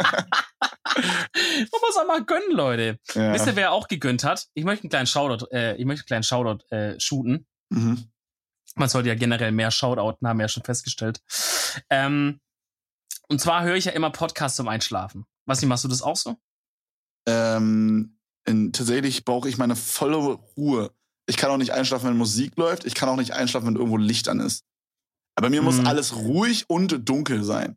Man muss auch mal gönnen, Leute. ja. Wisst ihr, wer auch gegönnt hat? Ich möchte einen kleinen Shoutout, äh, ich möchte einen kleinen Shoutout äh, shooten. Mhm. Man sollte ja generell mehr Shoutouten, haben wir ja schon festgestellt. Ähm, und zwar höre ich ja immer Podcasts zum Einschlafen. Was machst du das auch so? Ähm, in, tatsächlich brauche ich meine volle Ruhe. Ich kann auch nicht einschlafen, wenn Musik läuft. Ich kann auch nicht einschlafen, wenn irgendwo Licht an ist. Aber mir muss Mhm. alles ruhig und dunkel sein.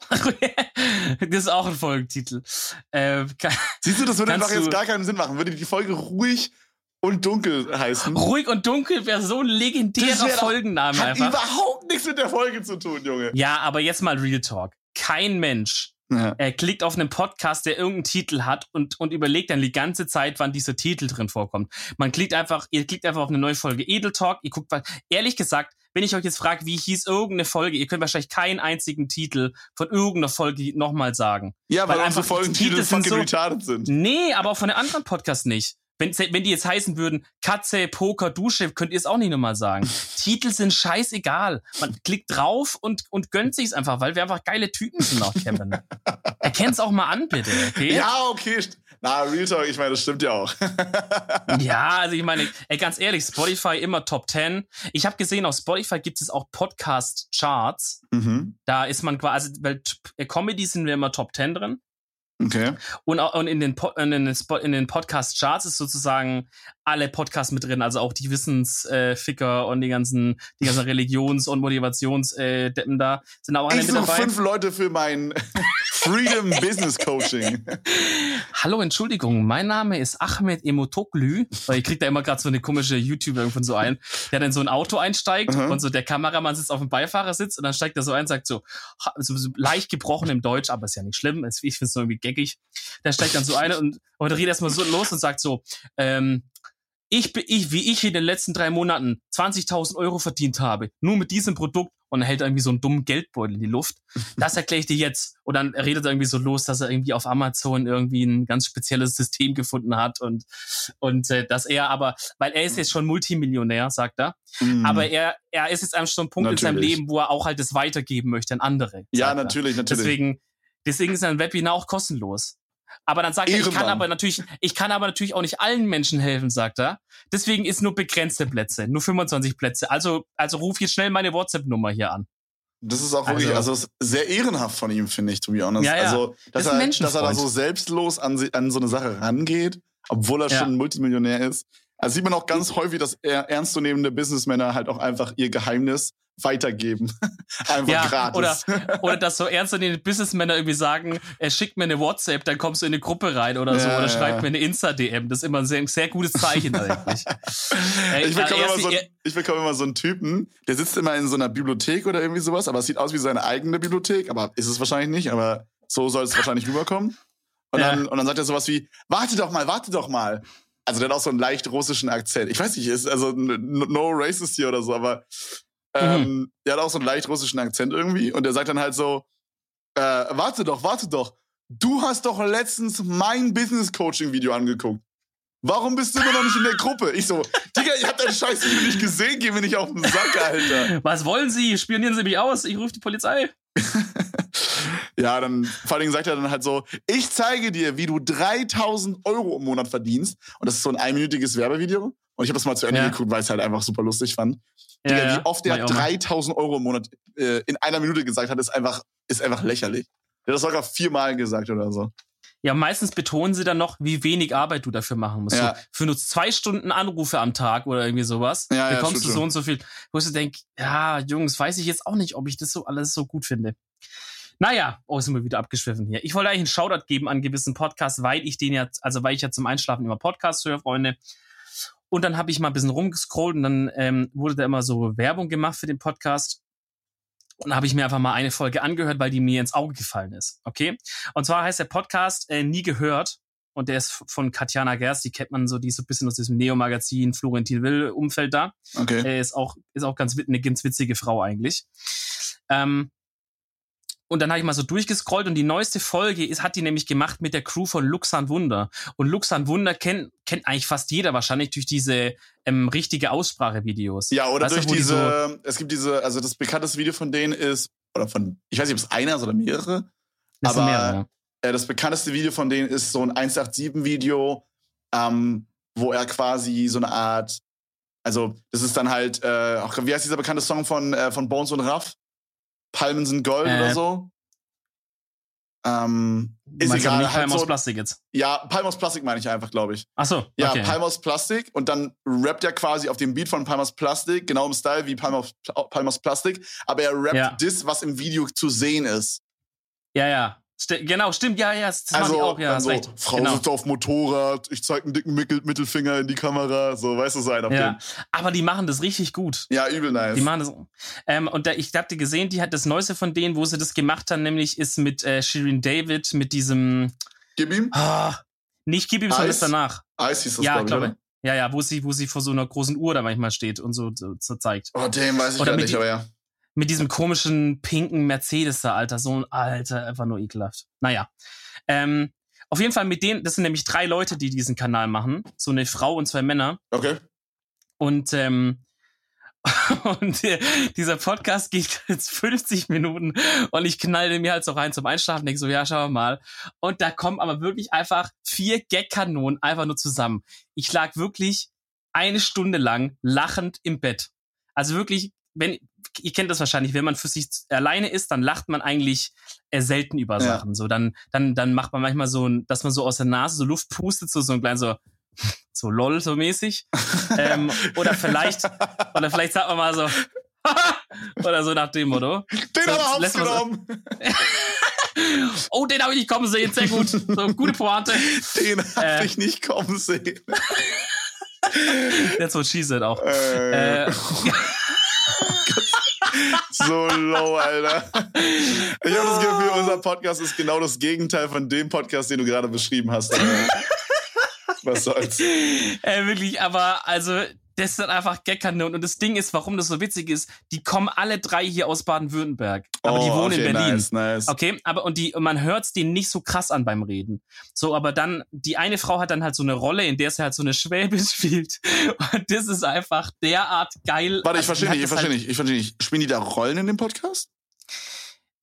das ist auch ein Folgentitel. Äh, kann, Siehst du, das würde einfach jetzt gar keinen Sinn machen. Würde die Folge ruhig und dunkel heißen. ruhig und dunkel wäre so ein legendärer wär Folgenname Hat einfach. überhaupt nichts mit der Folge zu tun, Junge. Ja, aber jetzt mal Real Talk. Kein Mensch Ja. Er klickt auf einen Podcast, der irgendeinen Titel hat und, und überlegt dann die ganze Zeit, wann dieser Titel drin vorkommt. Man klickt einfach, ihr klickt einfach auf eine neue Folge Edel Talk, ihr guckt, ehrlich gesagt, wenn ich euch jetzt frage, wie hieß irgendeine Folge, ihr könnt wahrscheinlich keinen einzigen Titel von irgendeiner Folge nochmal sagen. Ja, weil, weil einfach Folgentitel fucking so, retarded sind. Nee, aber auch von den anderen Podcasts nicht. Wenn, wenn die jetzt heißen würden, Katze, Poker, Dusche, könnt ihr es auch nicht nochmal sagen. Titel sind scheißegal. Man klickt drauf und, und gönnt sich's einfach, weil wir einfach geile Typen sind auch, Kevin. Erkenn's auch mal an, bitte, okay? Ja, okay. Na, Real Talk, ich meine, das stimmt ja auch. ja, also ich meine, ey, ganz ehrlich, Spotify immer Top 10. Ich habe gesehen, auf Spotify gibt es auch Podcast-Charts. Mhm. Da ist man quasi, weil Comedy sind wir immer Top 10 drin. Okay. Und, und in den, in den, in den Podcast-Charts ist sozusagen alle Podcasts mit drin, also auch die Wissensficker äh, und die ganzen, die ganzen Religions- und Motivationsdeppen äh, da sind auch alle ich mit dabei. fünf Leute für mein Freedom Business Coaching. Hallo, Entschuldigung, mein Name ist Ahmed Emotoglü, weil ich krieg da immer gerade so eine komische YouTuber von so ein, der dann so ein Auto einsteigt uh -huh. und so der Kameramann sitzt auf dem Beifahrersitz und dann steigt er so ein und sagt so, so, so leicht gebrochen im Deutsch, aber ist ja nicht schlimm, ich finde es so irgendwie geckig. Der steigt dann so ein und, und redet erstmal so los und sagt so, ähm, ich, ich, wie ich in den letzten drei Monaten 20.000 Euro verdient habe, nur mit diesem Produkt und hält irgendwie so einen dummen Geldbeutel in die Luft. Das erkläre ich dir jetzt. Und dann redet er irgendwie so los, dass er irgendwie auf Amazon irgendwie ein ganz spezielles System gefunden hat und, und äh, dass er aber, weil er ist jetzt schon Multimillionär, sagt er, mm. aber er, er ist jetzt an so einem Punkt natürlich. in seinem Leben, wo er auch halt das weitergeben möchte an andere. Ja, natürlich, er. natürlich. Deswegen, deswegen ist ein Webinar auch kostenlos. Aber dann sagt Ehrenmann. er, ich kann aber natürlich, ich kann aber natürlich auch nicht allen Menschen helfen, sagt er. Deswegen ist nur begrenzte Plätze, nur 25 Plätze. Also, also ruf jetzt schnell meine WhatsApp-Nummer hier an. Das ist auch wirklich, also, also sehr ehrenhaft von ihm, finde ich, to be honest. Ja, ja. Also, dass, er, dass er da so selbstlos an, an so eine Sache rangeht, obwohl er ja. schon Multimillionär ist. Also sieht man auch ganz häufig, dass er ernstzunehmende Businessmänner halt auch einfach ihr Geheimnis weitergeben. Einfach ja, gratis. Oder, oder dass so ernstzunehmende Businessmänner irgendwie sagen, er schickt mir eine WhatsApp, dann kommst du in eine Gruppe rein oder so, oder ja. schreibt mir eine Insta-DM. Das ist immer ein sehr, sehr gutes Zeichen eigentlich. ich, bekomme immer so, ich bekomme immer so einen Typen, der sitzt immer in so einer Bibliothek oder irgendwie sowas, aber es sieht aus wie seine eigene Bibliothek, aber ist es wahrscheinlich nicht, aber so soll es wahrscheinlich rüberkommen. Und, ja. dann, und dann sagt er sowas wie, warte doch mal, warte doch mal also der hat auch so einen leicht russischen Akzent. Ich weiß nicht, ist also no racist hier oder so, aber ähm, mhm. der hat auch so einen leicht russischen Akzent irgendwie und der sagt dann halt so, äh, warte doch, warte doch, du hast doch letztens mein Business Coaching Video angeguckt. Warum bist du immer noch nicht in der Gruppe? Ich so, Digga, ich hab dein scheiß Video nicht gesehen, geh mir nicht auf den Sack, Alter. Was wollen Sie? Spionieren Sie mich aus? Ich rufe die Polizei. ja, dann vor allen Dingen sagt er dann halt so, ich zeige dir, wie du 3000 Euro im Monat verdienst. Und das ist so ein einminütiges Werbevideo. Und ich habe das mal zu Ende ja. geguckt, weil ich es halt einfach super lustig fand. Ja, Digga, ja. wie oft der 3000 Euro im Monat äh, in einer Minute gesagt hat, ist einfach, ist einfach lächerlich. Der hat das sogar viermal gesagt oder so. Ja, meistens betonen sie dann noch, wie wenig Arbeit du dafür machen musst. Ja. So, für nur zwei Stunden Anrufe am Tag oder irgendwie sowas, ja, bekommst ja, du so und so viel. Wo ich denke, ja, Jungs, weiß ich jetzt auch nicht, ob ich das so alles so gut finde. Naja, oh, sind wir wieder abgeschwiffen hier. Ich wollte eigentlich einen Shoutout geben an gewissen Podcasts, weil ich den ja, also weil ich ja zum Einschlafen immer Podcasts höre, Freunde. Und dann habe ich mal ein bisschen rumgescrollt und dann ähm, wurde da immer so Werbung gemacht für den Podcast. Und habe ich mir einfach mal eine Folge angehört, weil die mir ins Auge gefallen ist. Okay? Und zwar heißt der Podcast äh, Nie gehört. Und der ist von Katjana Gerst, die kennt man so, die ist so ein bisschen aus diesem Neo-Magazin Florentin Will-Umfeld da. Okay. Er ist auch, ist auch ganz, eine ganz witzige Frau eigentlich. Ähm, und dann habe ich mal so durchgescrollt und die neueste Folge ist, hat die nämlich gemacht mit der Crew von Luxan Wunder. Und Luxan Wunder kennt, kennt eigentlich fast jeder wahrscheinlich durch diese ähm, richtige Aussprachevideos. Ja, oder weißt durch du, diese, die so, es gibt diese, also das bekannteste Video von denen ist, oder von, ich weiß nicht, ob es einer ist oder mehrere. Das aber mehrere. Äh, das bekannteste Video von denen ist so ein 187-Video, ähm, wo er quasi so eine Art, also das ist dann halt, äh, auch, wie heißt dieser bekannte Song von, äh, von Bones und Raff? Palmen sind Gold äh, oder so. Ähm, ist egal. Nicht halt Palm so, aus Plastik jetzt. Ja, Palm aus Plastik meine ich einfach, glaube ich. Ach so. Okay. Ja, Palm aus Plastik und dann rappt er quasi auf dem Beat von Palm aus Plastik, genau im Style wie Palm aus, Palm aus Plastik, aber er rappt ja. das, was im Video zu sehen ist. Ja, ja. St genau, stimmt, ja, ja, das also, ich auch, ja, dann hast so, recht. Frau genau. sitzt auf Motorrad, ich zeig einen dicken Mittel Mittelfinger in die Kamera, so, weißt du, so einer Ja, aber die machen das richtig gut. ja, übel nice. Die machen das. Ähm, und da, ich hatte gesehen, die hat das Neueste von denen, wo sie das gemacht haben, nämlich ist mit äh, Shirin David, mit diesem. Gib ihm. Ah, nicht Gib ihm, sondern das danach. Eis hieß das, Ja, glaub glaube oder? Ja, ja, wo sie, wo sie vor so einer großen Uhr da manchmal steht und so, so, so zeigt. Oh, den weiß ich Oder gar nicht, aber ja. Mit diesem komischen pinken Mercedes da, Alter. So ein Alter, einfach nur ekelhaft. Naja. Ähm, auf jeden Fall mit denen, das sind nämlich drei Leute, die diesen Kanal machen. So eine Frau und zwei Männer. Okay. Und, ähm, und äh, dieser Podcast geht jetzt 50 Minuten und ich knall den mir halt so rein zum Einschlafen, denke so, ja, schauen wir mal. Und da kommen aber wirklich einfach vier Gag-Kanonen einfach nur zusammen. Ich lag wirklich eine Stunde lang lachend im Bett. Also wirklich, wenn, ihr kennt das wahrscheinlich, wenn man für sich alleine ist, dann lacht man eigentlich äh, selten über Ja. Sachen. So, dann, dann, dann macht man manchmal so, ein, dass man so aus der Nase so Luft pustet, so, so ein kleines so, so lol, so mäßig. ähm, oder vielleicht, oder vielleicht sagt man mal so, oder so nach dem Motto. Den So, so- aufgenommen. Oh, den habe ich nicht kommen sehen, sehr gut. So, gute Pointe. Den hab Äh. ich nicht kommen sehen. That's what she said auch. Äh, Äh, so low, Alter. Ich habe das Gefühl, unser Podcast ist genau das Gegenteil von dem Podcast, den du gerade beschrieben hast. Alter. Was soll's? äh, wirklich, aber also, das sind einfach Gagkanonen. Und das Ding ist, warum das so witzig ist, die kommen alle drei hier aus Baden-Württemberg. Aber die Oh, wohnen okay, in Berlin. Nice, nice. Okay, aber und die und man hört's denen nicht so krass an beim Reden. So, aber dann die eine Frau hat dann halt so eine Rolle, in der sie halt so eine Schwäbin spielt und das ist einfach derart geil. Warte, ich Also, die verstehe nicht, ich verstehe halt, nicht, ich verstehe nicht. Spielen die da Rollen in dem Podcast?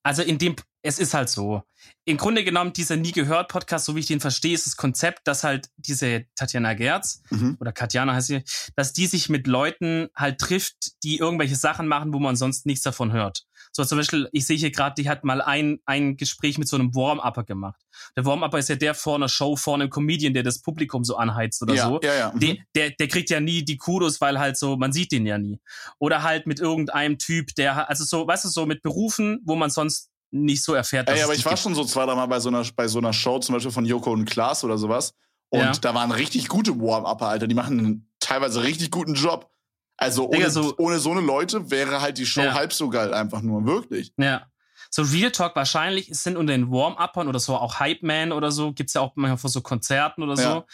Also in dem es ist halt so. Im Grunde genommen dieser nie gehört Podcast, so wie ich den verstehe, ist das Konzept, dass halt diese Tatjana Gerz Mhm. oder Katjana heißt sie, dass die sich mit Leuten halt trifft, die irgendwelche Sachen machen, wo man sonst nichts davon hört. So zum Beispiel, ich sehe hier gerade, die hat mal ein, ein Gespräch mit so einem Warm-Upper gemacht. Der Warm-Upper ist ja der vor einer Show, vor einem Comedian, der das Publikum so anheizt oder ja, so. ja, ja. Mhm. Der, der, der kriegt ja nie die Kudos, weil halt so, man sieht den ja nie. Oder halt mit irgendeinem Typ, der, also so, weißt du, so mit Berufen, wo man sonst nicht so erfährt. Ey, es aber ich war gibt. schon so zwei, drei Mal bei so einer, bei so einer Show, zum Beispiel von Joko und Klaas oder sowas. Und Ja. da waren richtig gute Warm-Upper, Alter. Die machen einen teilweise richtig guten Job. Also ohne, Digga, so- ohne so eine Leute wäre halt die Show Ja. halb so geil, einfach nur. Wirklich. Ja. So Real Talk wahrscheinlich es sind unter den Warm-Uppern oder so auch Hype Man oder so, gibt's ja auch manchmal vor so Konzerten oder so, Ja.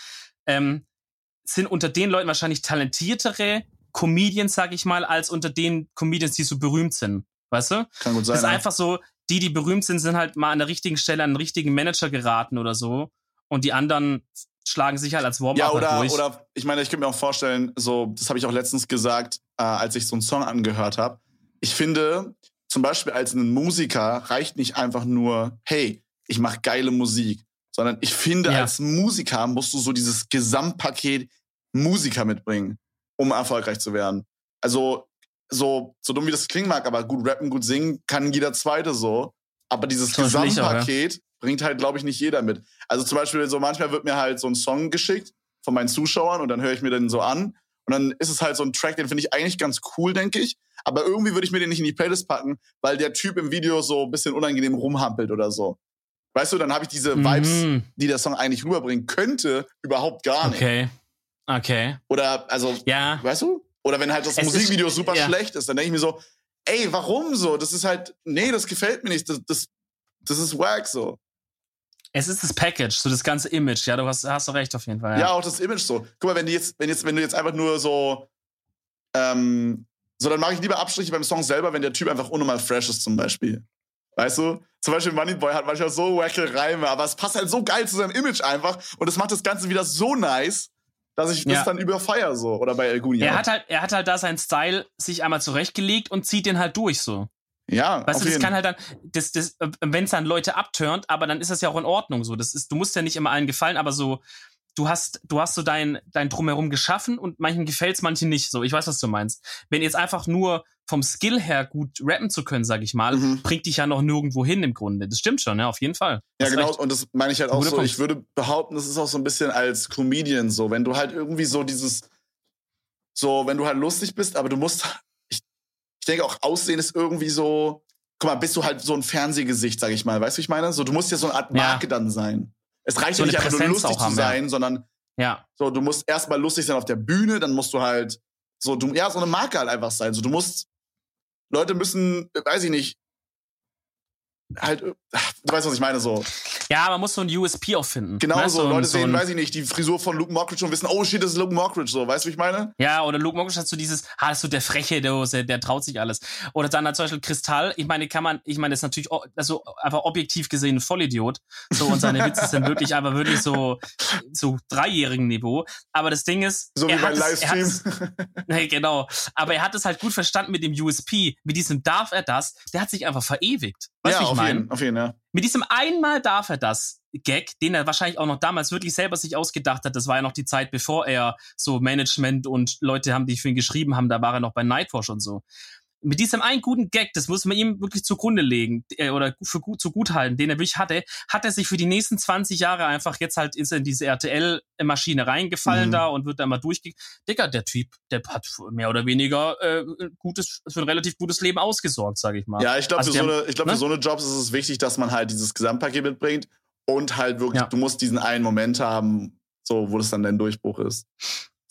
ähm, sind unter den Leuten wahrscheinlich talentiertere Comedians, sag ich mal, als unter den Comedians, die so berühmt sind. Weißt du? Kann gut sein. Das ist ja. einfach so, die, die berühmt sind, sind halt mal an der richtigen Stelle an den richtigen Manager geraten oder so. Und die anderen schlagen sich halt als Warm-Upper Ja, oder, durch. oder ich meine, ich könnte mir auch vorstellen, so, das habe ich auch letztens gesagt, äh, als ich so einen Song angehört habe. Ich finde, zum Beispiel als ein Musiker reicht nicht einfach nur, hey, ich mache geile Musik, sondern ich finde, Ja. als Musiker musst du so dieses Gesamtpaket Musiker mitbringen, um erfolgreich zu werden. Also, so, so dumm wie das klingen mag, aber gut rappen, gut singen kann jeder Zweite so. Aber dieses ja. Gesamtpaket bringt halt, glaube ich, nicht jeder mit. Also zum Beispiel so manchmal wird mir halt so ein Song geschickt von meinen Zuschauern und dann höre ich mir den so an und dann ist es halt so ein Track, den finde ich eigentlich ganz cool, denke ich. Aber irgendwie würde ich mir den nicht in die Playlist packen, weil der Typ im Video so ein bisschen unangenehm rumhampelt oder so. Weißt du, dann habe ich diese Vibes, Mhm. die der Song eigentlich rüberbringen könnte, überhaupt gar nicht. Okay. Okay. Oder, also, Ja. weißt du? Oder wenn halt das Es ist- Musikvideo super ja. schlecht ist, dann denke ich mir so, ey, warum so? Das ist halt, nee, das gefällt mir nicht. Das, das, das ist wack so. Es ist das Package, so das ganze Image. Ja, du hast, hast du recht auf jeden Fall. Ja. Ja. auch das Image so. Guck mal, wenn die jetzt, wenn jetzt, wenn du jetzt einfach nur so, ähm, so, dann mache ich lieber Abstriche beim Song selber, wenn der Typ einfach unnormal fresh ist, zum Beispiel. Weißt du? Zum Beispiel Moneyboy hat manchmal so wacke Reime, aber es passt halt so geil zu seinem Image einfach und es macht das Ganze wieder so nice, dass ich das Ja. dann überfeier so. Oder bei El Guni. Er hat halt, er hat halt da seinen Style sich einmal zurechtgelegt und zieht den halt durch so. ja, Weißt du, das jeden. kann halt dann, das, das, wenn es dann Leute abturnt, aber dann ist das ja auch in Ordnung so. Das ist, du musst ja nicht immer allen gefallen, aber so, du hast, du hast so dein, dein Drumherum geschaffen und manchen gefällt's, manchen nicht. So, ich weiß, was du meinst. Wenn jetzt einfach nur vom Skill her gut rappen zu können, sag ich mal, Mhm. bringt dich ja noch nirgendwo hin im Grunde. Das stimmt schon, ja, auf jeden Fall. Ja, genau. Und das meine ich halt auch so. Punkt. Ich würde behaupten, das ist auch so ein bisschen als Comedian so. Wenn du halt irgendwie so dieses, so, wenn du halt lustig bist, aber du musst, ich, ich denke auch, Aussehen ist irgendwie so guck mal, bist du halt so ein Fernsehgesicht, sag ich mal. Weißt du, ich meine? So, du musst ja so eine Art Marke ja. dann sein. Es reicht so ja nicht einfach nur lustig zu sein, ja. sondern ja. so, du musst erstmal lustig sein auf der Bühne, dann musst du halt so, du, ja, so eine Marke halt einfach sein. So, du musst, Leute müssen, weiß ich nicht, halt, du weißt, was ich meine, so. Ja, man muss so ein USP auch finden. Genau ne? so, Leute so sehen, weiß ich nicht, die Frisur von Luke Mockridge und wissen, oh shit, das ist Luke Mockridge, so, weißt du, wie ich meine? Ja, oder Luke Mockridge hat so dieses, ah, das ist so der Freche, der, der traut sich alles. Oder dann hat zum Beispiel Kristall, ich meine, kann man, ich meine, das ist natürlich, also einfach objektiv gesehen ein Vollidiot, so, und seine Witze sind wirklich, aber wirklich so, so dreijährigen Niveau. Aber das Ding ist, so wie beim Livestream. nee, genau. Aber er hat es halt gut verstanden mit dem USP, mit diesem darf er das, der hat sich einfach verewigt. Weißt ja, ich auf mein? jeden, auf jeden, ja. Mit diesem einmal darf er das Gag, den er wahrscheinlich auch noch damals wirklich selber sich ausgedacht hat. Das war ja noch die Zeit, bevor er so Management und Leute haben, die für ihn geschrieben haben, da war er noch bei Nightwatch und so mit diesem einen guten Gag, das muss man ihm wirklich zugrunde legen äh, oder für gut zu gut halten, den er wirklich hatte, hat er sich für die nächsten 20 Jahre einfach jetzt halt ist in diese RTL-Maschine reingefallen mhm. da und wird da mal durchge... Digga, der Typ, der hat mehr oder weniger äh, gutes, für ein relativ gutes Leben ausgesorgt, sage ich mal. Ja, ich glaube, also für, so eine, ich glaub, ne? für so eine Jobs ist es wichtig, dass man halt dieses Gesamtpaket mitbringt und halt wirklich, ja. du musst diesen einen Moment haben, so, wo das dann dein Durchbruch ist.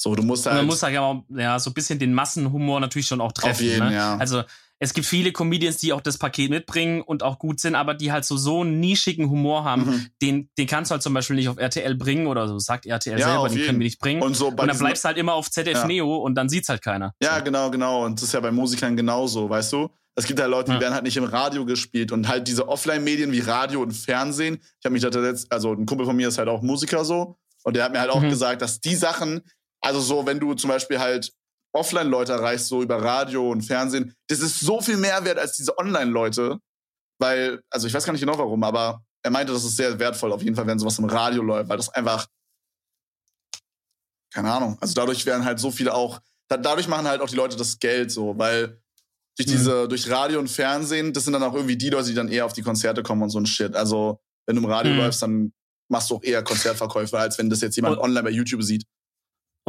So, du musst halt. man muss halt ja, ja so ein bisschen den Massenhumor natürlich schon auch treffen. Auf jeden, ne? ja. Also es gibt viele Comedians, die auch das Paket mitbringen und auch gut sind, aber die halt so so einen nischigen Humor haben, mhm. den, den kannst du halt zum Beispiel nicht auf RTL bringen oder so, sagt RTL ja, selber, den jeden. können wir nicht bringen. Und, so und dann bleibst du halt immer auf ZDF ja. Neo und dann sieht's halt keiner. Ja, so. genau, genau. Und das ist ja bei Musikern genauso, weißt du? Es gibt halt Leute, die ja. werden halt nicht im Radio gespielt und halt diese Offline-Medien wie Radio und Fernsehen. Ich habe mich da jetzt, also ein Kumpel von mir ist halt auch Musiker so und der hat mir halt auch mhm. gesagt, dass die Sachen, also so, wenn du zum Beispiel halt Offline-Leute erreichst, so über Radio und Fernsehen, das ist so viel mehr wert als diese Online-Leute. Weil, also ich weiß gar nicht genau warum, aber er meinte, das ist sehr wertvoll, auf jeden Fall, wenn sowas im Radio läuft, weil das einfach, keine Ahnung, also dadurch werden halt so viele auch, da, dadurch machen halt auch die Leute das Geld so, weil durch mhm. diese, mhm. durch Radio und Fernsehen, das sind dann auch irgendwie die Leute, die dann eher auf die Konzerte kommen und so ein Shit. Also, wenn du im Radio mhm. läufst, dann machst du auch eher Konzertverkäufe, als wenn das jetzt jemand und, online bei YouTube sieht.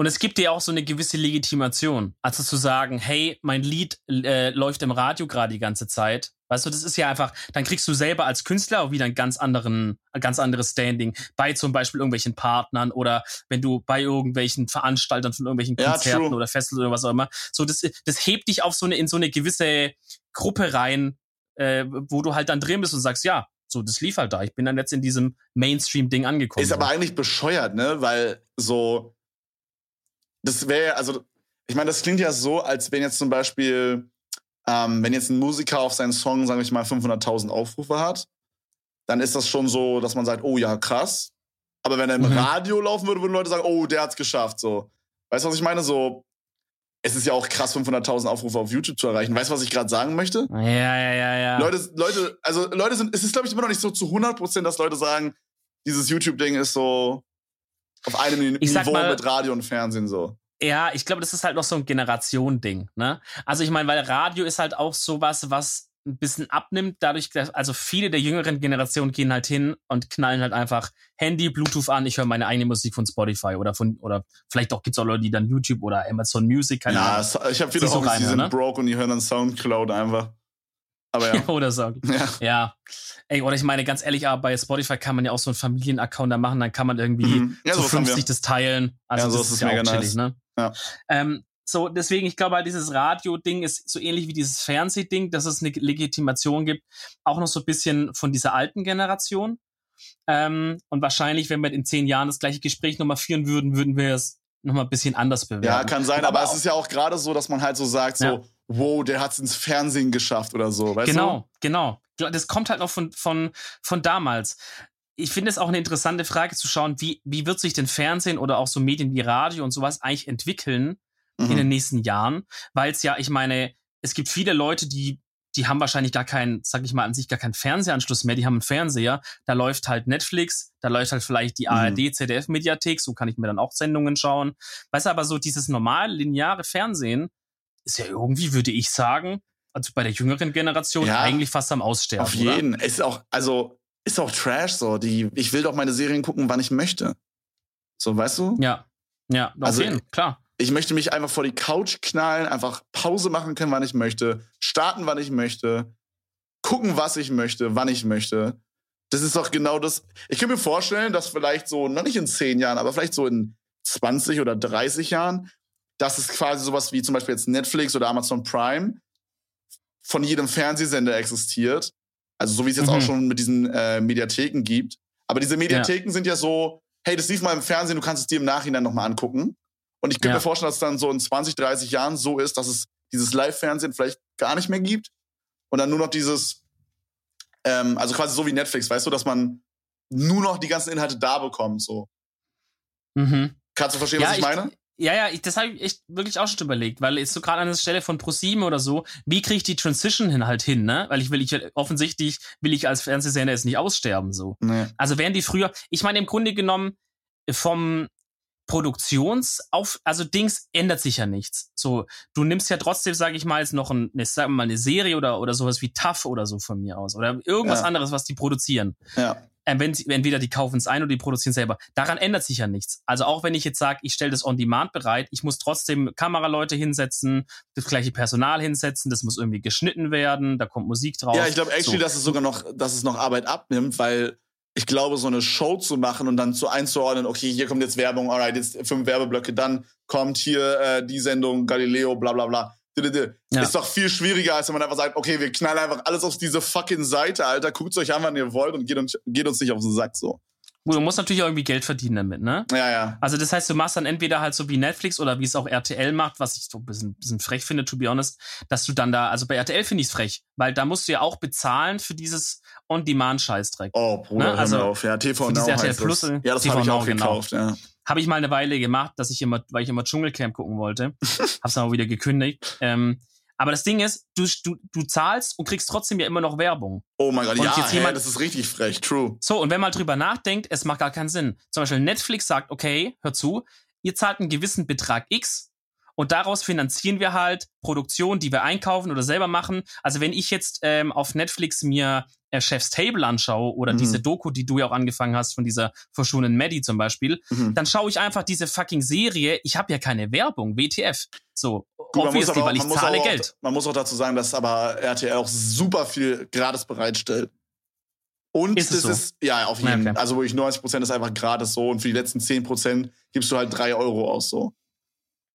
Und es gibt dir auch so eine gewisse Legitimation, also zu sagen, hey, mein Lied äh, läuft im Radio gerade die ganze Zeit. Weißt du, das ist ja einfach, dann kriegst du selber als Künstler auch wieder ein ganz anderen, ein ganz anderes Standing bei zum Beispiel irgendwelchen Partnern oder wenn du bei irgendwelchen Veranstaltern von irgendwelchen Konzerten ja, oder Festivals oder was auch immer. So, das, das hebt dich auf so eine, in so eine gewisse Gruppe rein, äh, wo du halt dann drin bist und sagst, ja, so, das lief halt da. Ich bin dann jetzt in diesem Mainstream-Ding angekommen. Ist aber eigentlich bescheuert, ne? Weil so, das wäre, also, ich meine, das klingt ja so, als wenn jetzt zum Beispiel, ähm, wenn jetzt ein Musiker auf seinen Song, sage ich mal, 500.000 Aufrufe hat, dann ist das schon so, dass man sagt, oh ja, krass. Aber wenn er im mhm. Radio laufen würde, würden Leute sagen, oh, der hat's geschafft, so. Weißt du, was ich meine? So, es ist ja auch krass, 500.000 Aufrufe auf YouTube zu erreichen. Weißt du, was ich gerade sagen möchte? Ja, ja, ja, ja. Leute, Leute, also Leute sind, es ist, glaube ich, immer noch nicht so zu 100 Prozent, dass Leute sagen, dieses YouTube-Ding ist so, auf einem ich Niveau mal, mit Radio und Fernsehen so. Ja, ich glaube, das ist halt noch so ein Generation-Ding. Ne? Also ich meine, weil Radio ist halt auch sowas, was ein bisschen abnimmt, dadurch, dass, also viele der jüngeren Generationen gehen halt hin und knallen halt einfach Handy, Bluetooth an, ich höre meine eigene Musik von Spotify oder von, oder vielleicht auch gibt's auch Leute, die dann YouTube oder Amazon Music, keine ja, Ahnung. Ich habe viele Homies, die sind ne? broke und die hören dann Soundcloud einfach. Aber ja. oder so. Ja. ja. Ey, oder ich meine, ganz ehrlich, aber bei Spotify kann man ja auch so einen Familienaccount da machen, dann kann man irgendwie mhm. ja, so 50 das teilen. Also ja, so das ist, ist ja auch chillig, nice. ne? Ja. Ähm, so, deswegen, ich glaube, dieses Radio-Ding ist so ähnlich wie dieses Fernsehding, dass es eine Legitimation gibt, auch noch so ein bisschen von dieser alten Generation. Ähm, und wahrscheinlich, wenn wir in zehn Jahren das gleiche Gespräch nochmal führen würden, würden wir es nochmal ein bisschen anders bewerten. Ja, kann sein, aber, aber es ist ja auch gerade so, dass man halt so sagt, so. Wow, der hat es ins Fernsehen geschafft oder so, weißt genau, du? Genau, genau. Das kommt halt noch von, von, von damals ich finde es auch eine interessante Frage zu schauen, wie, wie wird sich denn Fernsehen oder auch so Medien wie Radio und sowas eigentlich entwickeln mhm. in den nächsten Jahren? Weil es ja, ich meine, es gibt viele Leute, die, die haben wahrscheinlich gar keinen, sag ich mal, an sich gar keinen Fernsehanschluss mehr. Die haben einen Fernseher, da läuft halt Netflix, da läuft halt vielleicht die mhm. ARD, ZDF-Mediathek, so kann ich mir dann auch Sendungen schauen. Weißt du, aber so dieses normale, lineare Fernsehen ist ja irgendwie, würde ich sagen, also bei der jüngeren Generation ja, eigentlich fast am Aussterben. Auf jeden. Oder? Ist auch, also ist auch Trash so. Die, ich will doch meine Serien gucken, wann ich möchte. So, weißt du? Ja. Ja, auf also, jeden, klar. Ich möchte mich einfach vor die Couch knallen, einfach Pause machen können, wann ich möchte, starten, wann ich möchte, gucken, was ich möchte, wann ich möchte. Das ist doch genau das. Ich kann mir vorstellen, dass vielleicht so, noch nicht in zehn Jahren, aber vielleicht so in 20 oder 30 Jahren, dass es quasi sowas wie zum Beispiel jetzt Netflix oder Amazon Prime von jedem Fernsehsender existiert. Also so wie es jetzt mhm. auch schon mit diesen äh, Mediatheken gibt. Aber diese Mediatheken ja. sind ja so, hey, das lief mal im Fernsehen, du kannst es dir im Nachhinein nochmal angucken. Und ich könnte ja. mir vorstellen, dass es dann so in 20, 30 Jahren so ist, dass es dieses Live-Fernsehen vielleicht gar nicht mehr gibt. Und dann nur noch dieses, ähm, also quasi so wie Netflix, weißt du, dass man nur noch die ganzen Inhalte da bekommt, so. Mhm. Kannst du verstehen, ja, was ich, ich meine? Ja, ja, ich, das habe ich echt wirklich auch schon überlegt, weil ist so gerade an der Stelle von ProSieben oder so, wie kriege ich die Transition hin halt hin, ne? Weil ich will, ich offensichtlich will ich als Fernsehsender jetzt nicht aussterben so. Nee. Also wären die früher, ich meine im Grunde genommen vom Produktions auf also Dings ändert sich ja nichts. So, du nimmst ja trotzdem, sage ich mal, jetzt noch ein, eine, sag mal eine Serie oder oder sowas wie Tough oder so von mir aus oder irgendwas ja. anderes, was die produzieren. Ja wenn sie, entweder die kaufen es ein oder die produzieren selber. Daran ändert sich ja nichts. Also auch wenn ich jetzt sage, ich stelle das on demand bereit, ich muss trotzdem Kameraleute hinsetzen, das gleiche Personal hinsetzen, das muss irgendwie geschnitten werden, da kommt Musik drauf. Ja, ich glaube actually, so. dass es sogar noch, dass es noch Arbeit abnimmt, weil ich glaube, so eine Show zu machen und dann so einzuordnen, okay, hier kommt jetzt Werbung, alright, jetzt fünf Werbeblöcke, dann kommt hier äh, die Sendung Galileo, bla bla bla. Ja. Ist doch viel schwieriger, als wenn man einfach sagt, okay, wir knallen einfach alles auf diese fucking Seite, Alter, guckt euch an, wann ihr wollt und geht uns, geht uns nicht auf den Sack so. Gut, du musst natürlich auch irgendwie Geld verdienen damit, ne? Ja, ja. Also das heißt, du machst dann entweder halt so wie Netflix oder wie es auch RTL macht, was ich so ein bisschen, bisschen frech finde, to be honest, dass du dann da, also bei RTL finde ich es frech, weil da musst du ja auch bezahlen für dieses On-Demand-Scheißdreck. Oh, Bruder, ne? also, auf. Ja, TV Now RTL Plus, das. Ja, das habe ich auch genau. gekauft, ja. Habe ich mal eine Weile gemacht, dass ich immer, weil ich immer Dschungelcamp gucken wollte. Hab's dann auch wieder gekündigt. Ähm, aber das Ding ist, du, du, du zahlst und kriegst trotzdem ja immer noch Werbung. Oh mein Gott, und ja, jetzt jemand, hey, das ist richtig frech, true. So, und wenn man drüber nachdenkt, es macht gar keinen Sinn. Zum Beispiel Netflix sagt, okay, hör zu, ihr zahlt einen gewissen Betrag X und daraus finanzieren wir halt Produktionen, die wir einkaufen oder selber machen. Also wenn ich jetzt ähm, auf Netflix mir äh, Chef's Table anschaue oder mhm. diese Doku, die du ja auch angefangen hast von dieser verschwundenen Maddie zum Beispiel, mhm. dann schaue ich einfach diese fucking Serie. Ich habe ja keine Werbung, WTF. So, Gut, obviously, auch, weil ich zahle auch, Geld. Man muss auch dazu sagen, dass aber RTL auch super viel gratis bereitstellt. Und ist es, so? ist, ja, auf jeden Fall. Okay. Also wirklich 90 Prozent ist einfach gratis so und für die letzten 10 Prozent gibst du halt drei Euro aus so.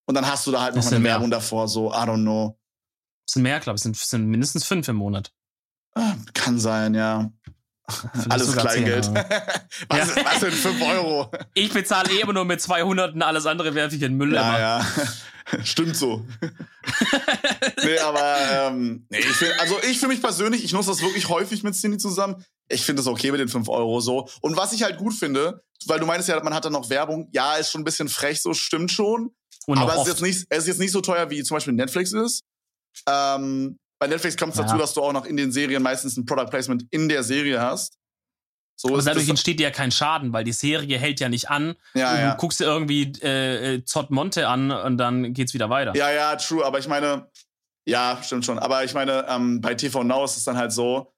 Und dann hast du da halt noch eine Werbung davor, so, I don't know. Das sind mehr, glaube ich, sind, sind mindestens fünf im Monat. Ah, kann sein, ja. Alles Kleingeld. was, ja. was sind 5 Euro? Ich bezahle eh immer nur mit 200 und alles andere werfe ich in den Müll ja, immer. Ja, stimmt so. nee, aber ähm, nee, ich find, also ich für mich persönlich, ich nutze das wirklich häufig mit Cindy zusammen. Ich finde es okay mit den 5 Euro so. Und was ich halt gut finde, weil du meinst ja, man hat dann noch Werbung. Ja, ist schon ein bisschen frech, so stimmt schon. Und aber es ist, jetzt nicht, es ist jetzt nicht so teuer, wie zum Beispiel Netflix ist. Ähm, bei Netflix kommt es ja. dazu, dass du auch noch in den Serien meistens ein Product Placement in der Serie hast. So und dadurch entsteht dir ja kein Schaden, weil die Serie hält ja nicht an. Ja, du ja. guckst dir irgendwie äh, Zott Monte an und dann geht's wieder weiter. Ja, ja, true. Aber ich meine, ja, stimmt schon. Aber ich meine, ähm, bei TV Now ist es dann halt so,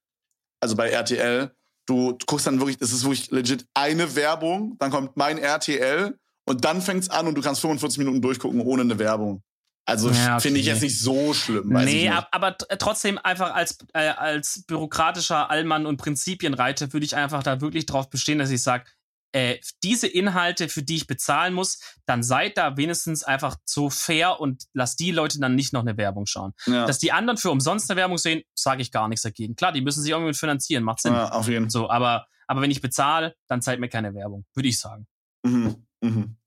also bei RTL, du, du guckst dann wirklich, das ist wirklich legit eine Werbung, dann kommt mein RTL und dann fängt's an und du kannst 45 Minuten durchgucken ohne eine Werbung. Also ja, okay. finde ich jetzt nicht so schlimm. Weiß nee, aber trotzdem einfach als, äh, als bürokratischer Allmann und Prinzipienreiter würde ich einfach da wirklich drauf bestehen, dass ich sage, äh, diese Inhalte, für die ich bezahlen muss, dann seid da wenigstens einfach so fair und lasst die Leute dann nicht noch eine Werbung schauen. Ja. Dass die anderen für umsonst eine Werbung sehen, sage ich gar nichts dagegen. Klar, die müssen sich irgendwie finanzieren, macht Sinn. Ja, auf jeden Fall. So, aber, aber wenn ich bezahle, dann zeigt mir keine Werbung, würde ich sagen. Mhm. Mhm.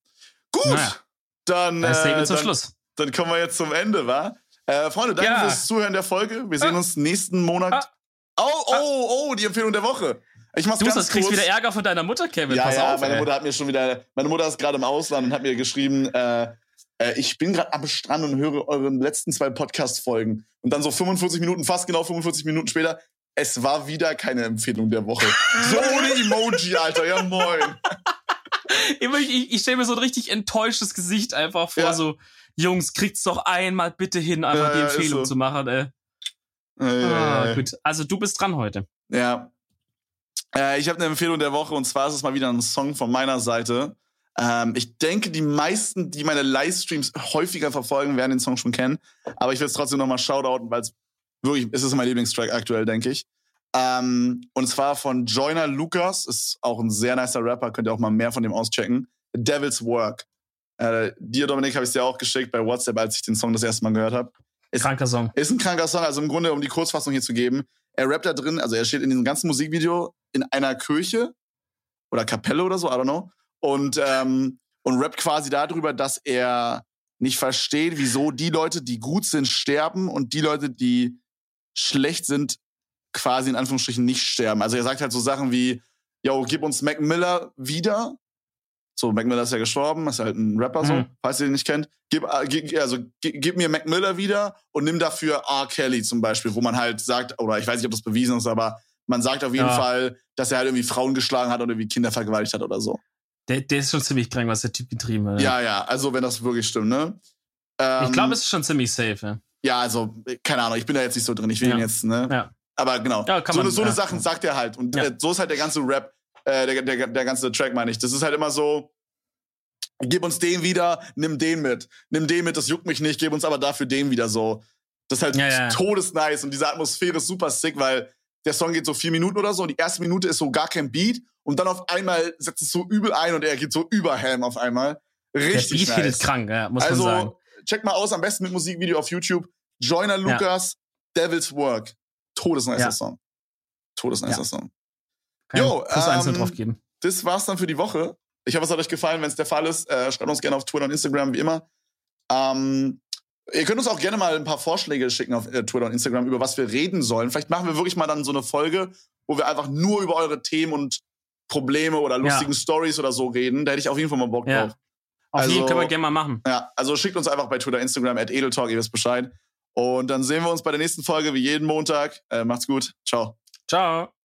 Gut, naja. dann. Das äh, zum dann, Schluss dann kommen wir jetzt zum Ende, wa? Äh, Freunde, danke ja. fürs Zuhören der Folge. Wir sehen ah. uns nächsten Monat. Ah. Oh, oh, oh, die Empfehlung der Woche. Ich mach's du ganz das kriegst kurz. wieder Ärger von deiner Mutter, Kevin. Ja, Pass ja, auf, meine ey. Mutter hat mir schon wieder, meine Mutter ist gerade im Ausland und hat mir geschrieben, äh, äh, ich bin gerade am Strand und höre eure letzten zwei Podcast-Folgen. Und dann so 45 Minuten, fast genau 45 Minuten später, es war wieder keine Empfehlung der Woche. so ohne Emoji, Alter, ja moin. ich, ich stelle mir so ein richtig enttäuschtes Gesicht einfach vor, ja. so, Jungs, kriegt's doch einmal bitte hin, einfach ja, die Empfehlung so. zu machen, ey. ah, gut. Also du bist dran heute. Ja. Äh, ich habe eine Empfehlung der Woche und zwar ist es mal wieder ein Song von meiner Seite. Ähm, ich denke, die meisten, die meine Livestreams häufiger verfolgen, werden den Song schon kennen. Aber ich will es trotzdem nochmal shoutouten, weil es wirklich, es ist mein Lieblingstrack aktuell, denke ich. Ähm, und zwar von Joyner Lucas, ist auch ein sehr nicer Rapper, könnt ihr auch mal mehr von dem auschecken. Devil's Work. Äh, dir, Dominik, habe ich dir auch geschickt bei WhatsApp, als ich den Song das erste Mal gehört habe. Kranker Song. Ist ein kranker Song, also im Grunde, um die Kurzfassung hier zu geben. Er rappt da drin, also er steht in diesem ganzen Musikvideo in einer Kirche oder Kapelle oder so, I don't know. Und, ähm, und rappt quasi darüber, dass er nicht versteht, wieso die Leute, die gut sind, sterben und die Leute, die schlecht sind, quasi in Anführungsstrichen nicht sterben. Also er sagt halt so Sachen wie, yo, gib uns Mac Miller wieder. So, Mac Miller ist ja gestorben, ist halt ein Rapper so, Mhm. falls ihr den nicht kennt. Gib, äh, also, gib, gib mir Mac Miller wieder und nimm dafür R. Kelly zum Beispiel, wo man halt sagt, oder ich weiß nicht, ob das bewiesen ist, aber man sagt auf jeden Ja. Fall, dass er halt irgendwie Frauen geschlagen hat oder irgendwie Kinder vergewaltigt hat oder so. Der, der ist schon ziemlich krank, was der Typ getrieben hat. Ja, ja, also wenn das wirklich stimmt, ne? Ähm, Ich glaube, es ist schon ziemlich safe, ja. Ja, also, keine Ahnung, ich bin da jetzt nicht so drin, ich will Ja. ihn jetzt, ne? Ja. Aber genau. Ja, so man- eine, so eine ja. Sachen sagt er halt. Und Ja. so ist halt der ganze Rap, äh, der, der, der ganze Track, meine ich. Das ist halt immer so, gib uns den wieder, nimm den mit. Nimm den mit, das juckt mich nicht, gib uns aber dafür den wieder so. Das ist halt Ja, ja. todesnice und diese Atmosphäre ist super sick, weil der Song geht so vier Minuten oder so und die erste Minute ist so gar kein Beat und dann auf einmal setzt es so übel ein und er geht so über Helm auf einmal. Der Richtig Beat nice. ist krank, ja, muss man sagen. Also, check mal aus, am besten mit Musikvideo auf YouTube. Joyner Lucas, Devil's Work. Todesnicer Ja. Song. Todesnicer Ja. Song. Kann Jo, plus ähm, drauf geben. Das war's dann für die Woche. Ich hoffe, es hat euch gefallen. Wenn es der Fall ist, äh, schreibt uns gerne auf Twitter und Instagram, wie immer. Ähm, ihr könnt uns auch gerne mal ein paar Vorschläge schicken auf äh, Twitter und Instagram, über was wir reden sollen. Vielleicht machen wir wirklich mal dann so eine Folge, wo wir einfach nur über eure Themen und Probleme oder lustigen Stories oder so reden. Da hätte ich auf jeden Fall mal Bock Ja. drauf. Auf jeden also- können wir gerne mal machen. Ja, also schickt uns einfach bei Twitter, Instagram, at Edeltalk, ihr wisst Bescheid. Und dann sehen wir uns bei der nächsten Folge wie jeden Montag. Äh, macht's gut. Ciao. Ciao.